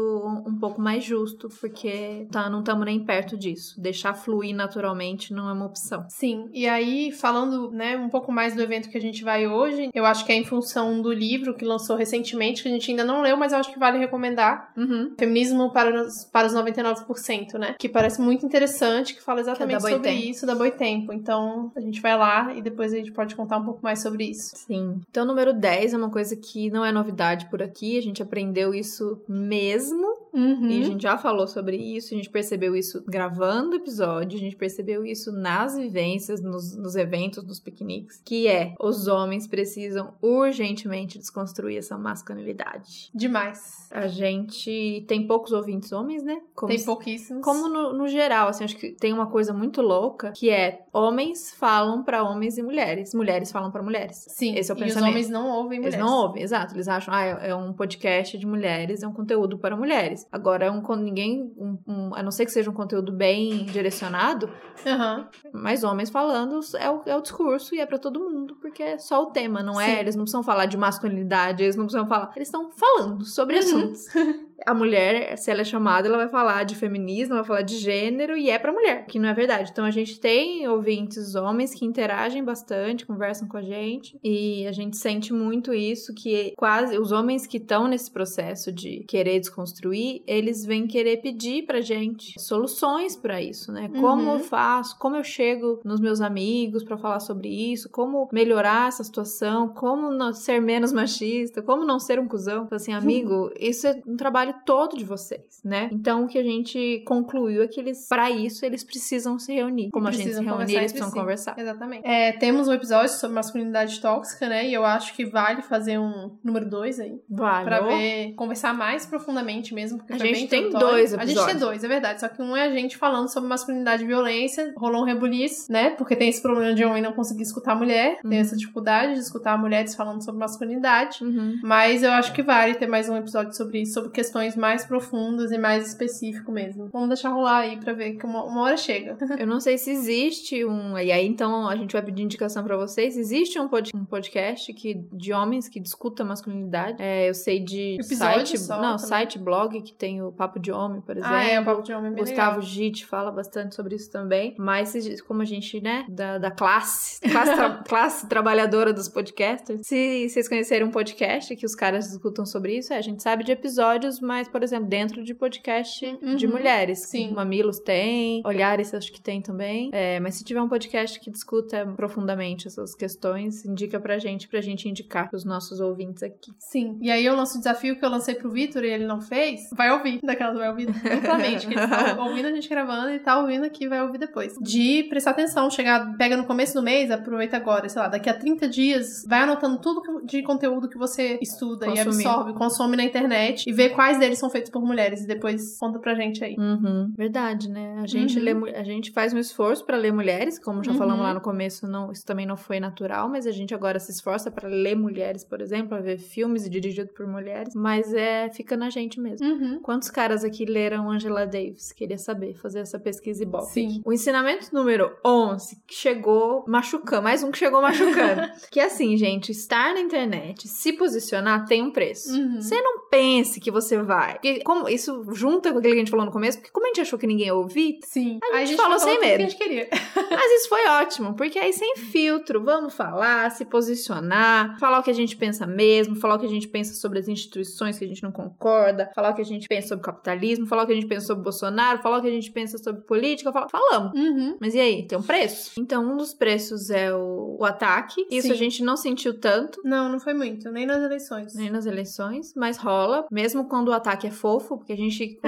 um pouco mais justo, porque tá, não estamos nem perto disso. Deixar fluir naturalmente não é uma opção. Sim, e aí falando falando, né, um pouco mais do evento que a gente vai hoje, eu acho que é em função do livro que lançou recentemente, que a gente ainda não leu, mas eu acho que vale recomendar. Uhum. Feminismo para os, para os 99%, né? Que parece muito interessante, que fala exatamente que é sobre isso, da Boitempo. Então, a gente vai lá e depois a gente pode contar um pouco mais sobre isso. Sim. Então, número 10 é uma coisa que não é novidade por aqui, a gente aprendeu isso mesmo Uhum. E a gente já falou sobre isso, a gente percebeu isso gravando episódio, a gente percebeu isso nas vivências, nos, nos eventos, nos piqueniques, que é os homens precisam urgentemente desconstruir essa masculinidade. Demais. A gente tem poucos ouvintes homens, né? Como Tem pouquíssimos. Como no, no geral, assim, acho que tem uma coisa muito louca que é homens falam pra homens e mulheres, mulheres falam pra mulheres. Sim, Esse é o e os pensamento. homens não ouvem Eles mulheres. não ouvem, exato. Eles acham, ah, é é um podcast de mulheres, é um conteúdo para mulheres. Agora, é um ninguém, um- um- a não ser que seja um conteúdo bem direcionado, Aham. mas homens falando é o, é o discurso e é pra todo mundo, porque é só o tema, não Sim. é? Eles não precisam falar de masculinidade, eles não precisam falar. Eles estão falando sobre Uhum. assuntos. A mulher, se ela é chamada, ela vai falar de feminismo, vai falar de gênero e é pra mulher, que não é verdade. Então a gente tem ouvintes homens que interagem bastante, conversam com a gente e a gente sente muito isso que quase os homens que estão nesse processo de querer desconstruir, eles vêm querer pedir pra gente soluções pra isso, né? Como Uhum. eu faço, como eu chego nos meus amigos pra falar sobre isso, como melhorar essa situação, como não ser menos machista, como não ser um cuzão. Então, assim, amigo, isso é um trabalho todo de vocês, né? Então, o que a gente concluiu é que eles, para isso, eles precisam se reunir. Como a gente se reunir, eles precisam si. conversar. Exatamente. É, temos um episódio sobre masculinidade tóxica, né? E eu acho que vale fazer um número dois aí. Vale. Pra ver, conversar mais profundamente mesmo. Porque A gente tem dois A gente tem episódios. dois, é verdade. Só que um é a gente falando sobre masculinidade e violência. Rolou um rebuliço, né? Porque tem esse problema de homem não conseguir escutar a mulher. Uhum. Tem essa dificuldade de escutar mulheres falando sobre masculinidade. Uhum. Mas eu acho que vale ter mais um episódio sobre isso, sobre questões mais profundas e mais específico mesmo. Vamos deixar rolar aí pra ver que uma, uma hora chega. Eu não sei se existe um. E aí, então, a gente vai pedir indicação pra vocês. Existe um, pod- um podcast que, de homens que discuta masculinidade. É, eu sei de Episódio site. só não, também. site blog que tem o Papo de Homem, por exemplo. ah, é, o papo de homem é Gustavo. Gitt fala bastante sobre isso também. Mas, como a gente, né, da, da classe, classe, tra- classe trabalhadora dos podcasters, se vocês conhecerem um podcast que os caras discutam sobre isso, é, a gente sabe de episódios, mas, por exemplo, dentro de podcast de Uhum. mulheres. Sim. Mamilos tem, Olhares acho que tem também. É, mas se tiver um podcast que discuta profundamente essas questões, indica pra gente, pra gente indicar pros nossos ouvintes aqui. Sim. E aí eu lanço o desafio que eu lancei pro Vitor e ele não fez. Vai ouvir, daquelas vai ouvir duplamente. que ele tá ouvindo a gente gravando e tá ouvindo aqui vai ouvir depois. De prestar atenção, chegar, pega no começo do mês, aproveita agora, sei lá, daqui a 30 dias, vai anotando tudo de conteúdo que você estuda e Consumir. absorve, consome na internet e vê quais deles são feitos por mulheres e depois conta pra gente aí. Uhum. Verdade, né? A gente, Uhum. lê a gente faz um esforço pra ler mulheres, como já Uhum. falamos lá no começo, não, isso também não foi natural, mas a gente agora se esforça pra ler mulheres, por exemplo, pra ver filmes dirigidos por mulheres, mas é fica na gente mesmo. Uhum. Quantos caras aqui leram Angela Davis? Queria saber, fazer essa pesquisa e bota. Sim. O ensinamento número 11, que chegou machucando, mais um que chegou machucando. que é assim, gente, estar na internet, se posicionar, tem um preço. Uhum. Você não pense que você vai. Porque como, isso junta com aquilo que a gente falou no começo, porque como a gente achou que ninguém ia ouvir, Sim. A Aí gente falou sem tudo que medo. a gente queria. mas isso foi ótimo, porque aí sem filtro, vamos falar, se posicionar, falar o que a gente pensa mesmo, falar o que a gente pensa sobre as instituições que a gente não concorda, falar o que a gente pensa sobre capitalismo, falar o que a gente pensa sobre Bolsonaro, falar o que a gente pensa sobre política, fala- falamos. Uhum. Mas e aí? Tem um preço? Então, um dos preços é o, o ataque. Isso Sim. a gente não sentiu tanto. Não, não foi muito, nem nas eleições. Nem nas eleições, mas rola, mesmo quando o ataque é fofo, porque a gente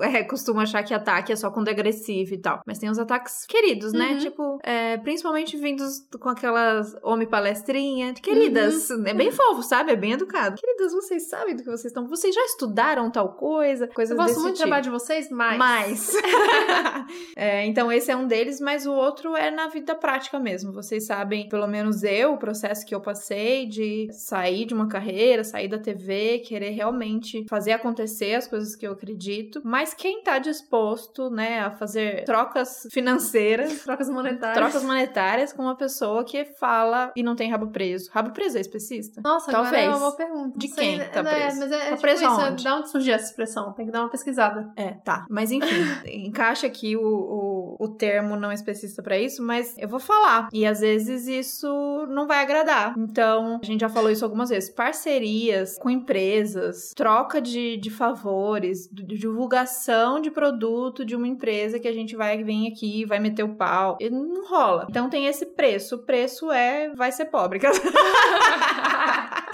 é, é, costuma achar que ataque é só quando é agressivo e tal. Mas tem os ataques queridos, né? Uhum. Tipo, é, principalmente vindos com aquelas homem palestrinha. Queridas, é bem fofo, sabe? É bem educado. Queridas, vocês sabem do que vocês estão. Vocês já estudaram tal coisa? Coisas Eu gosto muito do tipo. trabalho de vocês, mas. Mais. É, então, esse é um deles, mas o outro é na vida prática mesmo. Vocês sabem, pelo menos eu, o processo que eu passei de sair de uma carreira, sair da TV, querer realmente fazer acontecer as coisas que eu acredito. Mas quem tá disposto, né, a fazer trocas financeiras, Trocas monetárias. trocas monetárias com uma pessoa que fala e não tem rabo preso. Rabo preso é especista? Nossa, agora Talvez. é uma boa pergunta. De sei, quem né? tá É, preso? mas é, Tá tipo preso isso, é- aonde? Da onde surgiu essa expressão? Tem que dar uma pesquisada. É, tá. Mas enfim, encaixa aqui o, o, o termo não especista pra isso, mas eu vou falar. E às vezes isso não vai agradar. Então, a gente já falou isso algumas vezes. Parcerias com empresas, troca de, de favores, d- de divulgação de produto de uma empresa que a gente vai vir aqui vai meter o pau. E não rola. Então tem esse preço. O preço é vai ser pobre.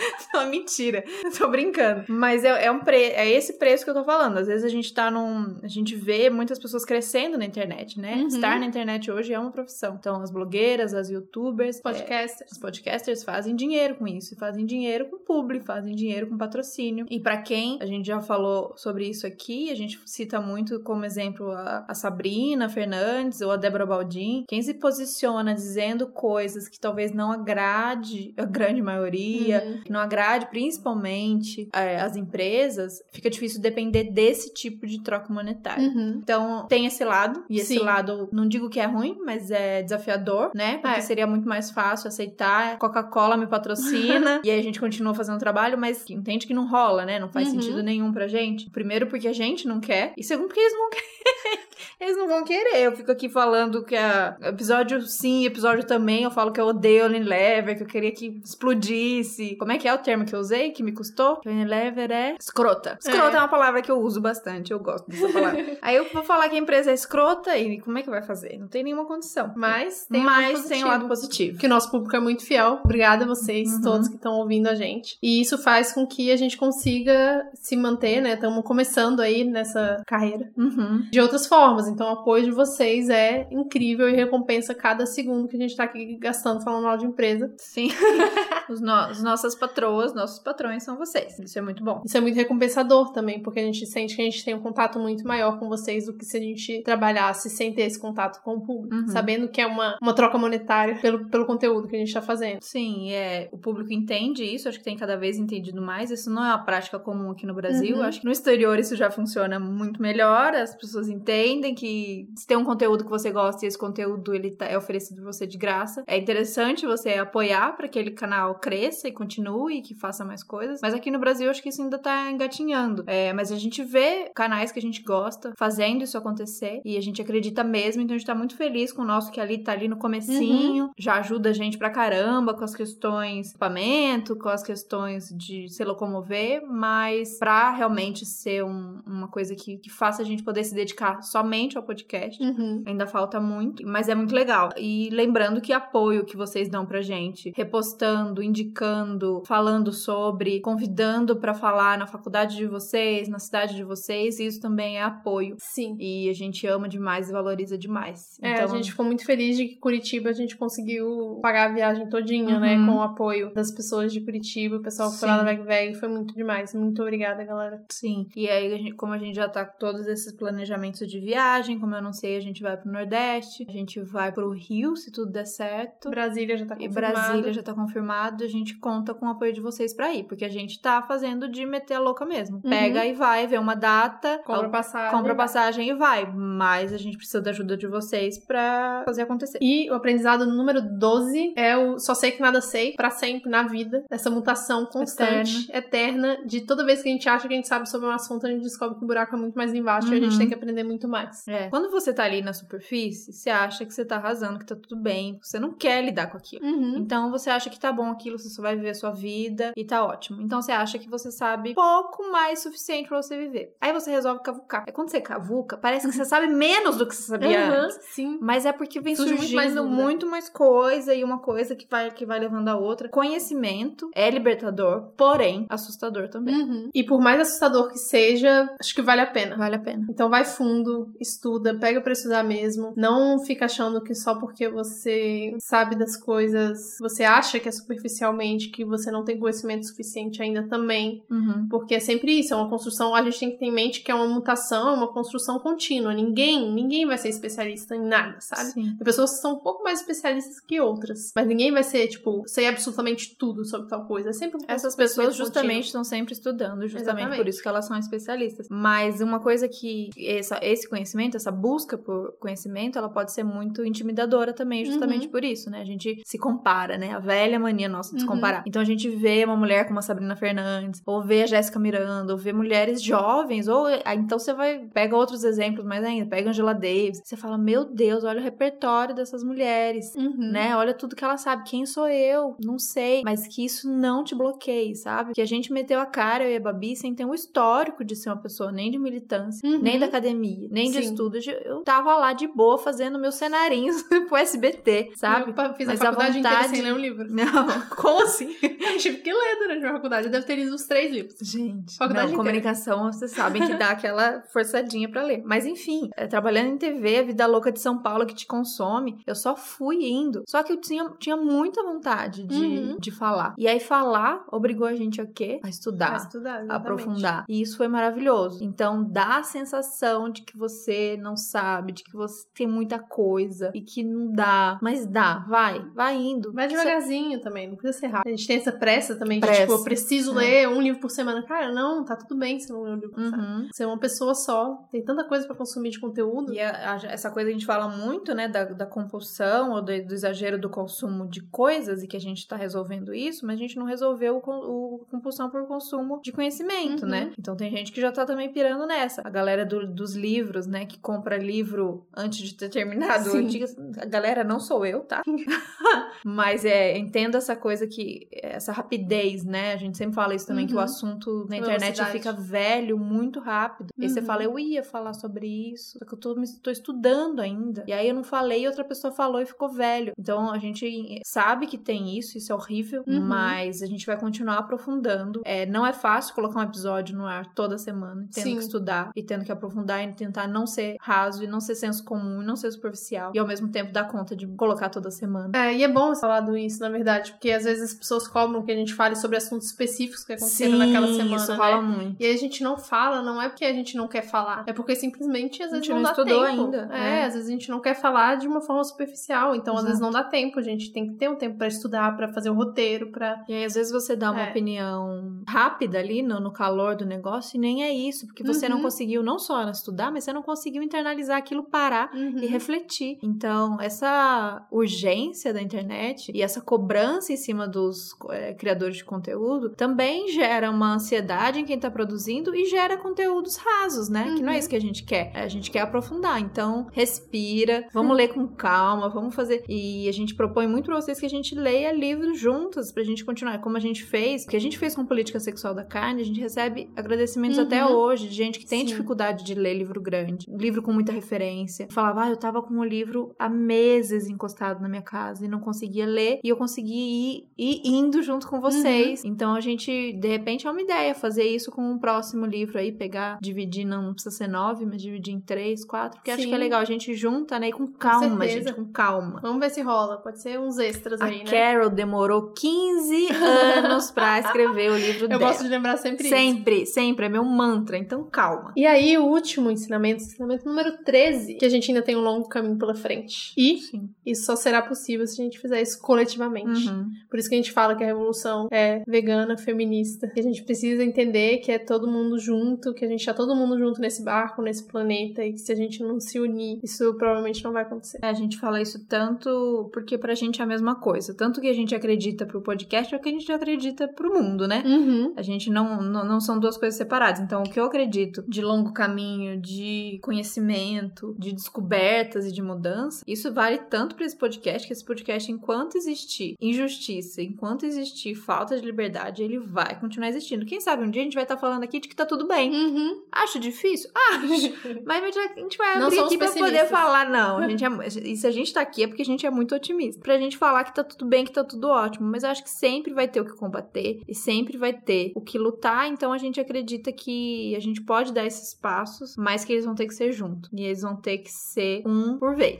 Não, mentira. Tô brincando. Mas é, é um pre... é esse preço que eu tô falando. Às vezes a gente tá num. A gente vê muitas pessoas crescendo na internet, né? Uhum. Estar na internet hoje é uma profissão. Então, as blogueiras, as youtubers, Podcasters. os podcasters fazem dinheiro com isso, fazem dinheiro com publi, fazem dinheiro com patrocínio. E pra quem a gente já falou sobre isso aqui, a gente cita muito como exemplo a, a Sabrina Fernandes ou a Débora Baldin, quem se posiciona dizendo coisas que talvez não agrade a grande maioria, Uhum. Que não agrade principalmente é, as empresas, fica difícil depender desse tipo de troca monetária. Uhum. Então, tem esse lado, e esse Sim. lado, não digo que é ruim, mas é desafiador, né? Porque É. seria muito mais fácil aceitar, Coca-Cola me patrocina, e aí a gente continua fazendo trabalho, mas entende que não rola, né? Não faz Uhum. sentido nenhum pra gente. Primeiro, porque a gente não quer, e segundo, porque eles não querem. Eles não vão querer. Eu fico aqui falando que a episódio sim, episódio também. Eu falo que eu odeio Unilever, que eu queria que explodisse. Como é que é o termo que eu usei? Que me custou? Unilever é escrota. Escrota é. É. uma palavra que eu uso bastante. Eu gosto dessa palavra. Aí eu vou falar que a empresa é escrota e como é que vai fazer? Não tem nenhuma condição. Mas tem um lado Mas tem o positivo. lado positivo. que o nosso público é muito fiel. Obrigada a vocês, Uhum. todos que estão ouvindo a gente. E isso faz com que a gente consiga se manter, né? Estamos começando aí nessa carreira Uhum. de outras formas. Então, o apoio de vocês é incrível e recompensa cada segundo que a gente tá aqui gastando falando mal de empresa. Sim. Os no... As nossas patroas, nossos patrões são vocês. Isso é muito bom. Isso é muito recompensador também, porque a gente sente que a gente tem um contato muito maior com vocês do que se a gente trabalhasse sem ter esse contato com o público, Uhum. sabendo que é uma, uma troca monetária pelo, pelo conteúdo que a gente tá fazendo. Sim, é, o público entende isso, acho que tem cada vez entendido mais. Isso não é uma prática comum aqui no Brasil. Uhum. Acho que no exterior isso já funciona muito melhor. As pessoas entendem que se tem um conteúdo que você gosta e esse conteúdo ele tá- é oferecido por você de graça, é interessante você apoiar para que aquele canal cresça e continue e que faça mais coisas. Mas aqui no Brasil acho que isso ainda tá engatinhando. É, mas a gente vê canais que a gente gosta fazendo isso acontecer e a gente acredita mesmo, então a gente tá muito feliz com o nosso que ali tá ali no comecinho, já ajuda a gente pra caramba com as questões de equipamento, com as questões de se locomover, mas pra realmente ser um- uma coisa que, que faça a gente poder se dedicar somente ao podcast, Uhum. Ainda falta muito, mas é muito legal. E lembrando que apoio que vocês dão pra gente, repostando, indicando, falando sobre, convidando pra falar na faculdade de vocês, na cidade de vocês, isso também é apoio. Sim. E a gente ama demais e valoriza demais. É, então, a gente ficou muito feliz de que Curitiba a gente conseguiu pagar a viagem todinha, Uhum. né? Com o apoio das pessoas de Curitiba, o pessoal foi lá na Veg foi muito demais. Muito obrigada, galera. Sim. E aí, como a gente já tá com todos esses planejamentos de viagem, como eu não sei, a gente vai pro Nordeste, a gente vai pro Rio, se tudo der certo. Brasília já tá E confirmado. Brasília já tá confirmado, a gente conta com o apoio de vocês pra ir, porque a gente tá fazendo de meter a louca mesmo. Uhum. Pega e vai, vê uma data, Compra passagem. compra passagem e vai. Mas a gente precisa da ajuda de vocês pra fazer acontecer. E o aprendizado número 12 é o só sei que nada sei, pra sempre na vida. Essa mutação constante, eterna. de toda vez que a gente acha que a gente sabe sobre um assunto, a gente descobre que o buraco é muito mais embaixo e a Uhum. gente tem que aprender muito mais. É. Quando você tá ali na superfície, você acha que você tá arrasando, que tá tudo bem, você não quer lidar com aquilo. Uhum. Então você acha que tá bom aquilo, você só vai viver a sua vida e tá ótimo. Então você acha que você sabe pouco mais suficiente pra você viver. Aí você resolve cavucar. É quando você cavuca, parece que você sabe menos do que você sabia Uhum, antes. Sim. Mas é porque vem Surge muito surgindo mais muito mais, coisa e uma coisa que vai, que vai levando a outra. Conhecimento é libertador, porém assustador também. Uhum. E por mais assustador que seja, acho que vale a pena. Vale a pena. Então vai fundo, estuda, pega pra estudar mesmo. Não fica achando que só porque você sabe das coisas, você acha que é superficialmente, que você não tem conhecimento suficiente ainda também. Uhum. Porque é sempre isso, é uma construção, a gente tem que ter em mente que é uma mutação, é uma construção contínua. Ninguém, ninguém vai ser especialista em nada, sabe? Sim. Tem pessoas que são um pouco mais especialistas que outras. Mas ninguém vai ser, tipo, sei absolutamente tudo sobre tal coisa. É sempre um Essas pessoas justamente estão sempre estudando, justamente Exatamente. por isso que elas são especialistas. Mas uma coisa que essa, esse conhecimento, essa busca por conhecimento, ela pode ser muito intimidadora também, justamente Uhum. por isso, né? A gente se compara, né? A velha mania nossa de se Uhum. comparar. Então a gente vê uma mulher como a Sabrina Fernandes, ou vê a Jéssica Miranda, ou vê mulheres jovens, ou ah, então você vai pega outros exemplos mais ainda, pega Angela Davis, você fala: "Meu Deus, olha o repertório dessas mulheres". Uhum. Né? Olha tudo que ela sabe. Quem sou eu? Não sei. Mas que isso não te bloqueie, sabe? Que a gente meteu a cara, eu e a Babi, sem ter um histórico de ser uma pessoa nem de militância, Uhum. nem da academia, nem de Sim. estudo, eu tava lá de boa fazendo meus cenarinhos pro SBT, sabe? Eu fiz Mas a a faculdade inteira vontade- sem ler um livro. Não, como assim? Eu tive que ler durante a faculdade. Eu devo ter lido os três livros. Gente, Faculdade não, inteira. comunicação, vocês sabem que dá aquela forçadinha pra ler. Mas enfim, é, trabalhando em TV, a vida louca de São Paulo que te consome, eu só fui indo. Só que eu tinha, tinha muita vontade de, Uhum. de falar. E aí falar obrigou a gente a quê? A estudar. Pra estudar, a exatamente. aprofundar. E isso foi maravilhoso. Então dá a sensação de que você não sabe, de que você tem muita coisa e que não dá. Mas dá, vai, vai indo. Vai devagarzinho também, não precisa ser rápido. A gente tem essa pressa também de, Pressa. tipo, eu preciso É. ler um livro por semana. Cara, não, tá tudo bem se não ler um livro por semana. Uhum. Você é uma pessoa só, tem tanta coisa pra consumir de conteúdo. E a- a- essa coisa a gente fala muito, né, da, da compulsão ou do, do exagero do consumo de coisas e que a gente tá resolvendo isso, mas a gente não resolveu o, o compulsão por consumo de conhecimento, Uhum. né? Então tem gente que já tá também pirando nessa. A galera do- dos livros, né, que compra livro antes de ter terminado. Antigas, a galera não sou eu, tá? mas é, entendo essa coisa que, essa rapidez, né? A gente sempre fala isso também, que o Uhum. assunto na internet Velocidade. fica velho muito rápido. E aí você Uhum. fala, eu ia falar sobre isso, só que eu tô, tô estudando ainda. E aí eu não falei e outra pessoa falou e ficou velho. Então a gente sabe que tem isso, isso é horrível, Uhum. mas a gente vai continuar aprofundando. É, não é fácil colocar um episódio no ar toda semana, tendo Sim. que estudar e tendo que aprofundar e tentar não ser raso e não ser senso comum e não ser superficial. E ao mesmo tempo dar conta de colocar toda semana. É, e é bom falar isso, na verdade, porque às vezes as pessoas cobram que a gente fale sobre assuntos específicos que aconteceram naquela semana, isso né? muito. E a gente não fala, não é porque a gente não quer falar, é porque simplesmente às A vezes gente não, não dá estudou tempo. ainda, É, é. às vezes a gente não quer falar de uma forma superficial, então às Exato. vezes não dá tempo, a gente tem que ter um tempo pra estudar, pra fazer o roteiro, pra E aí, às vezes, você dá uma É. opinião rápida ali no, no calor do negócio e nem é isso, porque você não Uhum. conseguiu não só estudar, mas você não conseguiu internalizar aquilo, parar Uhum. e refletir. Então, essa urgência da internet e essa cobrança em cima dos eh, criadores de conteúdo também gera uma ansiedade em quem tá produzindo e gera conteúdos rasos, né? Que não é Uhum. isso que a gente quer. A gente quer aprofundar. Então, respira, vamos ler com calma, vamos fazer. E a gente propõe muito pra vocês que a gente leia livros juntas pra gente continuar. Como a gente fez, o que a gente fez com política sexual da carne, a gente recebe agradecimentos Uhum. até hoje de gente que tem Sim. dificuldade de ler livro grande, livro com muita referência. Falava, ah, eu tava com o livro há meses encostado na minha casa e não conseguia ler, e eu consegui ir, ir indo junto com vocês. Então a gente, de repente, é uma ideia fazer isso com um próximo livro aí, pegar, dividir, não precisa ser nove, mas dividir em três, quatro, porque acho Sim. que é legal. A gente junta, né, e com calma, certeza. gente, com calma. Vamos ver se rola, pode ser uns extras A aí, né? Carol demorou 15 anos pra escrever o livro Eu dela. gosto de lembrar sempre isso. Sempre, sempre, é meu mantra, então calma. E aí, o último ensinamento, ensinamento número 13, que a gente ainda tem um longo caminho pela frente. E Sim. isso só será possível se a gente fizer isso coletivamente. Uhum. Por isso que a gente fala que a revolução é vegana, feminista. Que a gente precisa entender que é todo mundo junto, que a gente tá todo mundo junto nesse barco, nesse planeta, e que se a gente não se unir, isso provavelmente não vai acontecer. É, a gente fala isso tanto porque pra gente é a mesma coisa. Tanto que a gente acredita pro podcast é o que a gente acredita pro mundo, né? Uhum. A gente não, não, não são duas coisas separadas. Então, o que eu acredito de longo caminho, de conhecimento, de descobertas e de mudança, isso vale tanto para esse podcast, que esse podcast, enquanto existir injustiça, enquanto existir falta de liberdade, ele vai continuar existindo. Quem sabe um dia a gente vai estar falando aqui de que tá tudo bem. Uhum. Acho difícil? Acho. Mas a gente vai abrir aqui pra poder falar, não. A gente é, e se a gente tá aqui é porque a gente é muito otimista. Pra gente falar que tá tudo bem, que tá tudo ótimo. Mas eu acho que sempre vai ter o que combater e sempre vai ter o que lutar. Então a gente acredita que a gente pode dar esses passos, mas que eles vão ter que ser juntos. E eles vão ter que ser um por vez.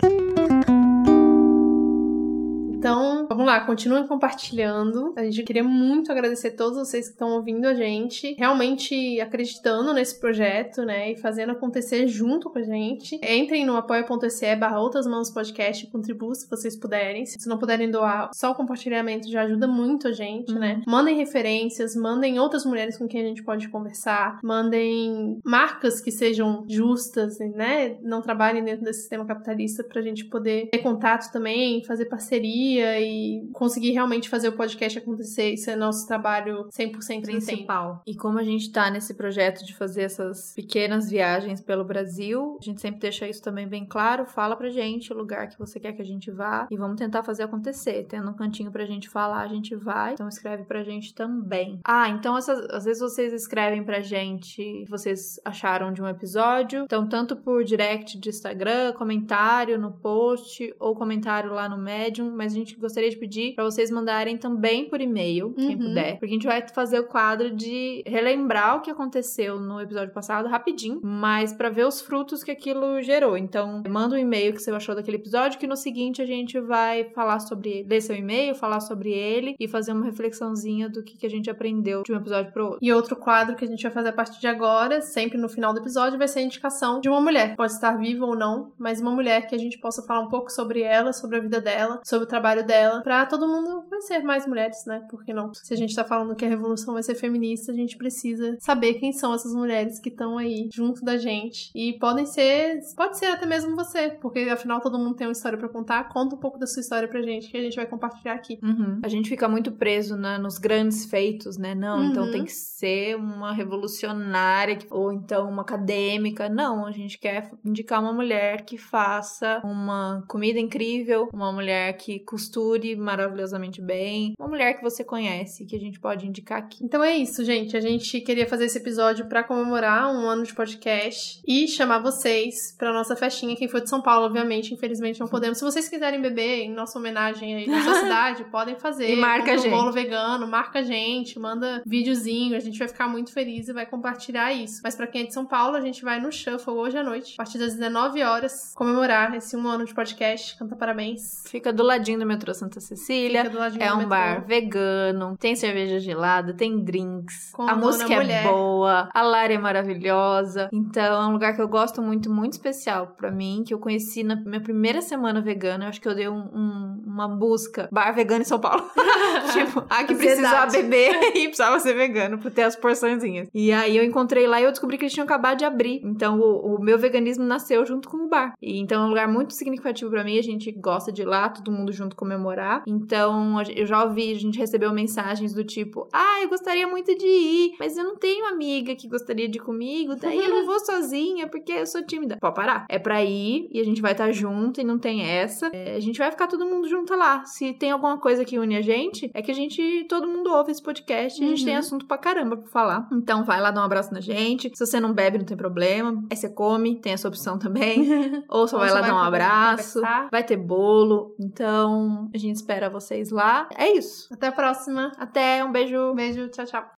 Então, vamos lá, continuem compartilhando. A gente queria muito agradecer a todos vocês que estão ouvindo a gente, realmente acreditando nesse projeto, né, e fazendo acontecer junto com a gente. Entrem no apoia.se barra outras mãos podcast e contribuam se vocês puderem. Se não puderem doar, só o compartilhamento já ajuda muito a gente, né? Mandem referências, mandem outras mulheres com quem a gente pode conversar, mandem marcas que sejam justas, né? Não trabalhem dentro desse sistema capitalista pra gente poder ter contato também, fazer parceria dia e conseguir realmente fazer o podcast acontecer e ser nosso trabalho 100% principal. E como a gente tá nesse projeto de fazer essas pequenas viagens pelo Brasil, a gente sempre deixa isso também bem claro, fala pra gente o lugar que você quer que a gente vá e vamos tentar fazer acontecer. Tendo um cantinho pra gente falar, a gente vai. Então escreve pra gente também. Ah, então essas, às vezes vocês escrevem pra gente o que vocês acharam de um episódio. Então, tanto por direct de Instagram, comentário no post ou comentário lá no Medium, mas a gente gostaria de pedir para vocês mandarem também por e-mail, quem Uhum. puder, porque a gente vai fazer o quadro de relembrar o que aconteceu no episódio passado rapidinho, mas para ver os frutos que aquilo gerou. Então, manda um e-mail que você achou daquele episódio que no seguinte a gente vai falar sobre ler seu e-mail, falar sobre ele e fazer uma reflexãozinha do que, que a gente aprendeu de um episódio pro outro. E outro quadro que a gente vai fazer a partir de agora, sempre no final do episódio, vai ser a indicação de uma mulher. Pode estar viva ou não, mas uma mulher que a gente possa falar um pouco sobre ela, sobre a vida dela, sobre o trabalho dela, pra todo mundo conhecer mais mulheres, né? Por que não? Se a gente tá falando que a revolução vai ser feminista, a gente precisa saber quem são essas mulheres que estão aí junto da gente. E podem ser, pode ser até mesmo você, porque afinal todo mundo tem uma história pra contar. Conta um pouco da sua história pra gente, que a gente vai compartilhar aqui. Uhum. A gente fica muito preso na- nos grandes feitos, né? Não, então Uhum. tem que ser uma revolucionária ou então uma acadêmica. Não, a gente quer indicar uma mulher que faça uma comida incrível, uma mulher que costure maravilhosamente bem, uma mulher que você conhece, que a gente pode indicar aqui. Então é isso, gente. A gente queria fazer esse episódio pra comemorar um ano de podcast e chamar vocês pra nossa festinha. Quem for de São Paulo, obviamente, infelizmente não podemos. Se vocês quiserem beber em nossa homenagem aí na sua cidade, podem fazer. E marca a um gente. bolo vegano, marca a gente, manda videozinho. A gente vai ficar muito feliz e vai compartilhar isso. Mas pra quem é de São Paulo, a gente vai no Shuffle hoje à noite, a partir das 19 horas, comemorar esse um ano de podcast. Canta parabéns. Fica do ladinho do metrô Santa Cecília. É um bar vegano, tem cerveja gelada, tem drinks, Com a música Mulher. é boa, a Lara é maravilhosa. Então é um lugar que eu gosto muito, muito especial pra mim, que eu conheci na minha primeira semana vegana. Eu acho que eu dei um- um- uma busca bar vegano em São Paulo. tipo, ah, que precisava beber e precisava ser vegano pra ter as porçõezinhas. E aí eu encontrei lá e eu descobri que eles tinham acabado de abrir. Então o, o meu veganismo nasceu junto com o bar. E, então é um lugar muito significativo pra mim. A gente gosta de ir lá, todo mundo junto comemorar. Então eu já ouvi, a gente recebeu mensagens do tipo: Ah, eu gostaria muito de ir, mas eu não tenho amiga que gostaria de ir comigo, daí eu não vou sozinha porque eu sou tímida. Pode parar. É pra ir e a gente vai estar junto e não tem essa. É, a gente vai ficar todo mundo junto lá. Se tem alguma coisa que une a gente, é que a gente, todo mundo ouve esse podcast e a gente Uhum. tem assunto pra caramba pra falar. Então vai lá dar um abraço na gente. Se você não bebe, não tem problema. Aí você come, tem essa opção também. Ou só Ou vai lá vai dar um abraço. conversar. Vai ter bolo. Então a gente espera vocês lá. É isso. Até a próxima. Até, um beijo. Beijo, tchau, tchau.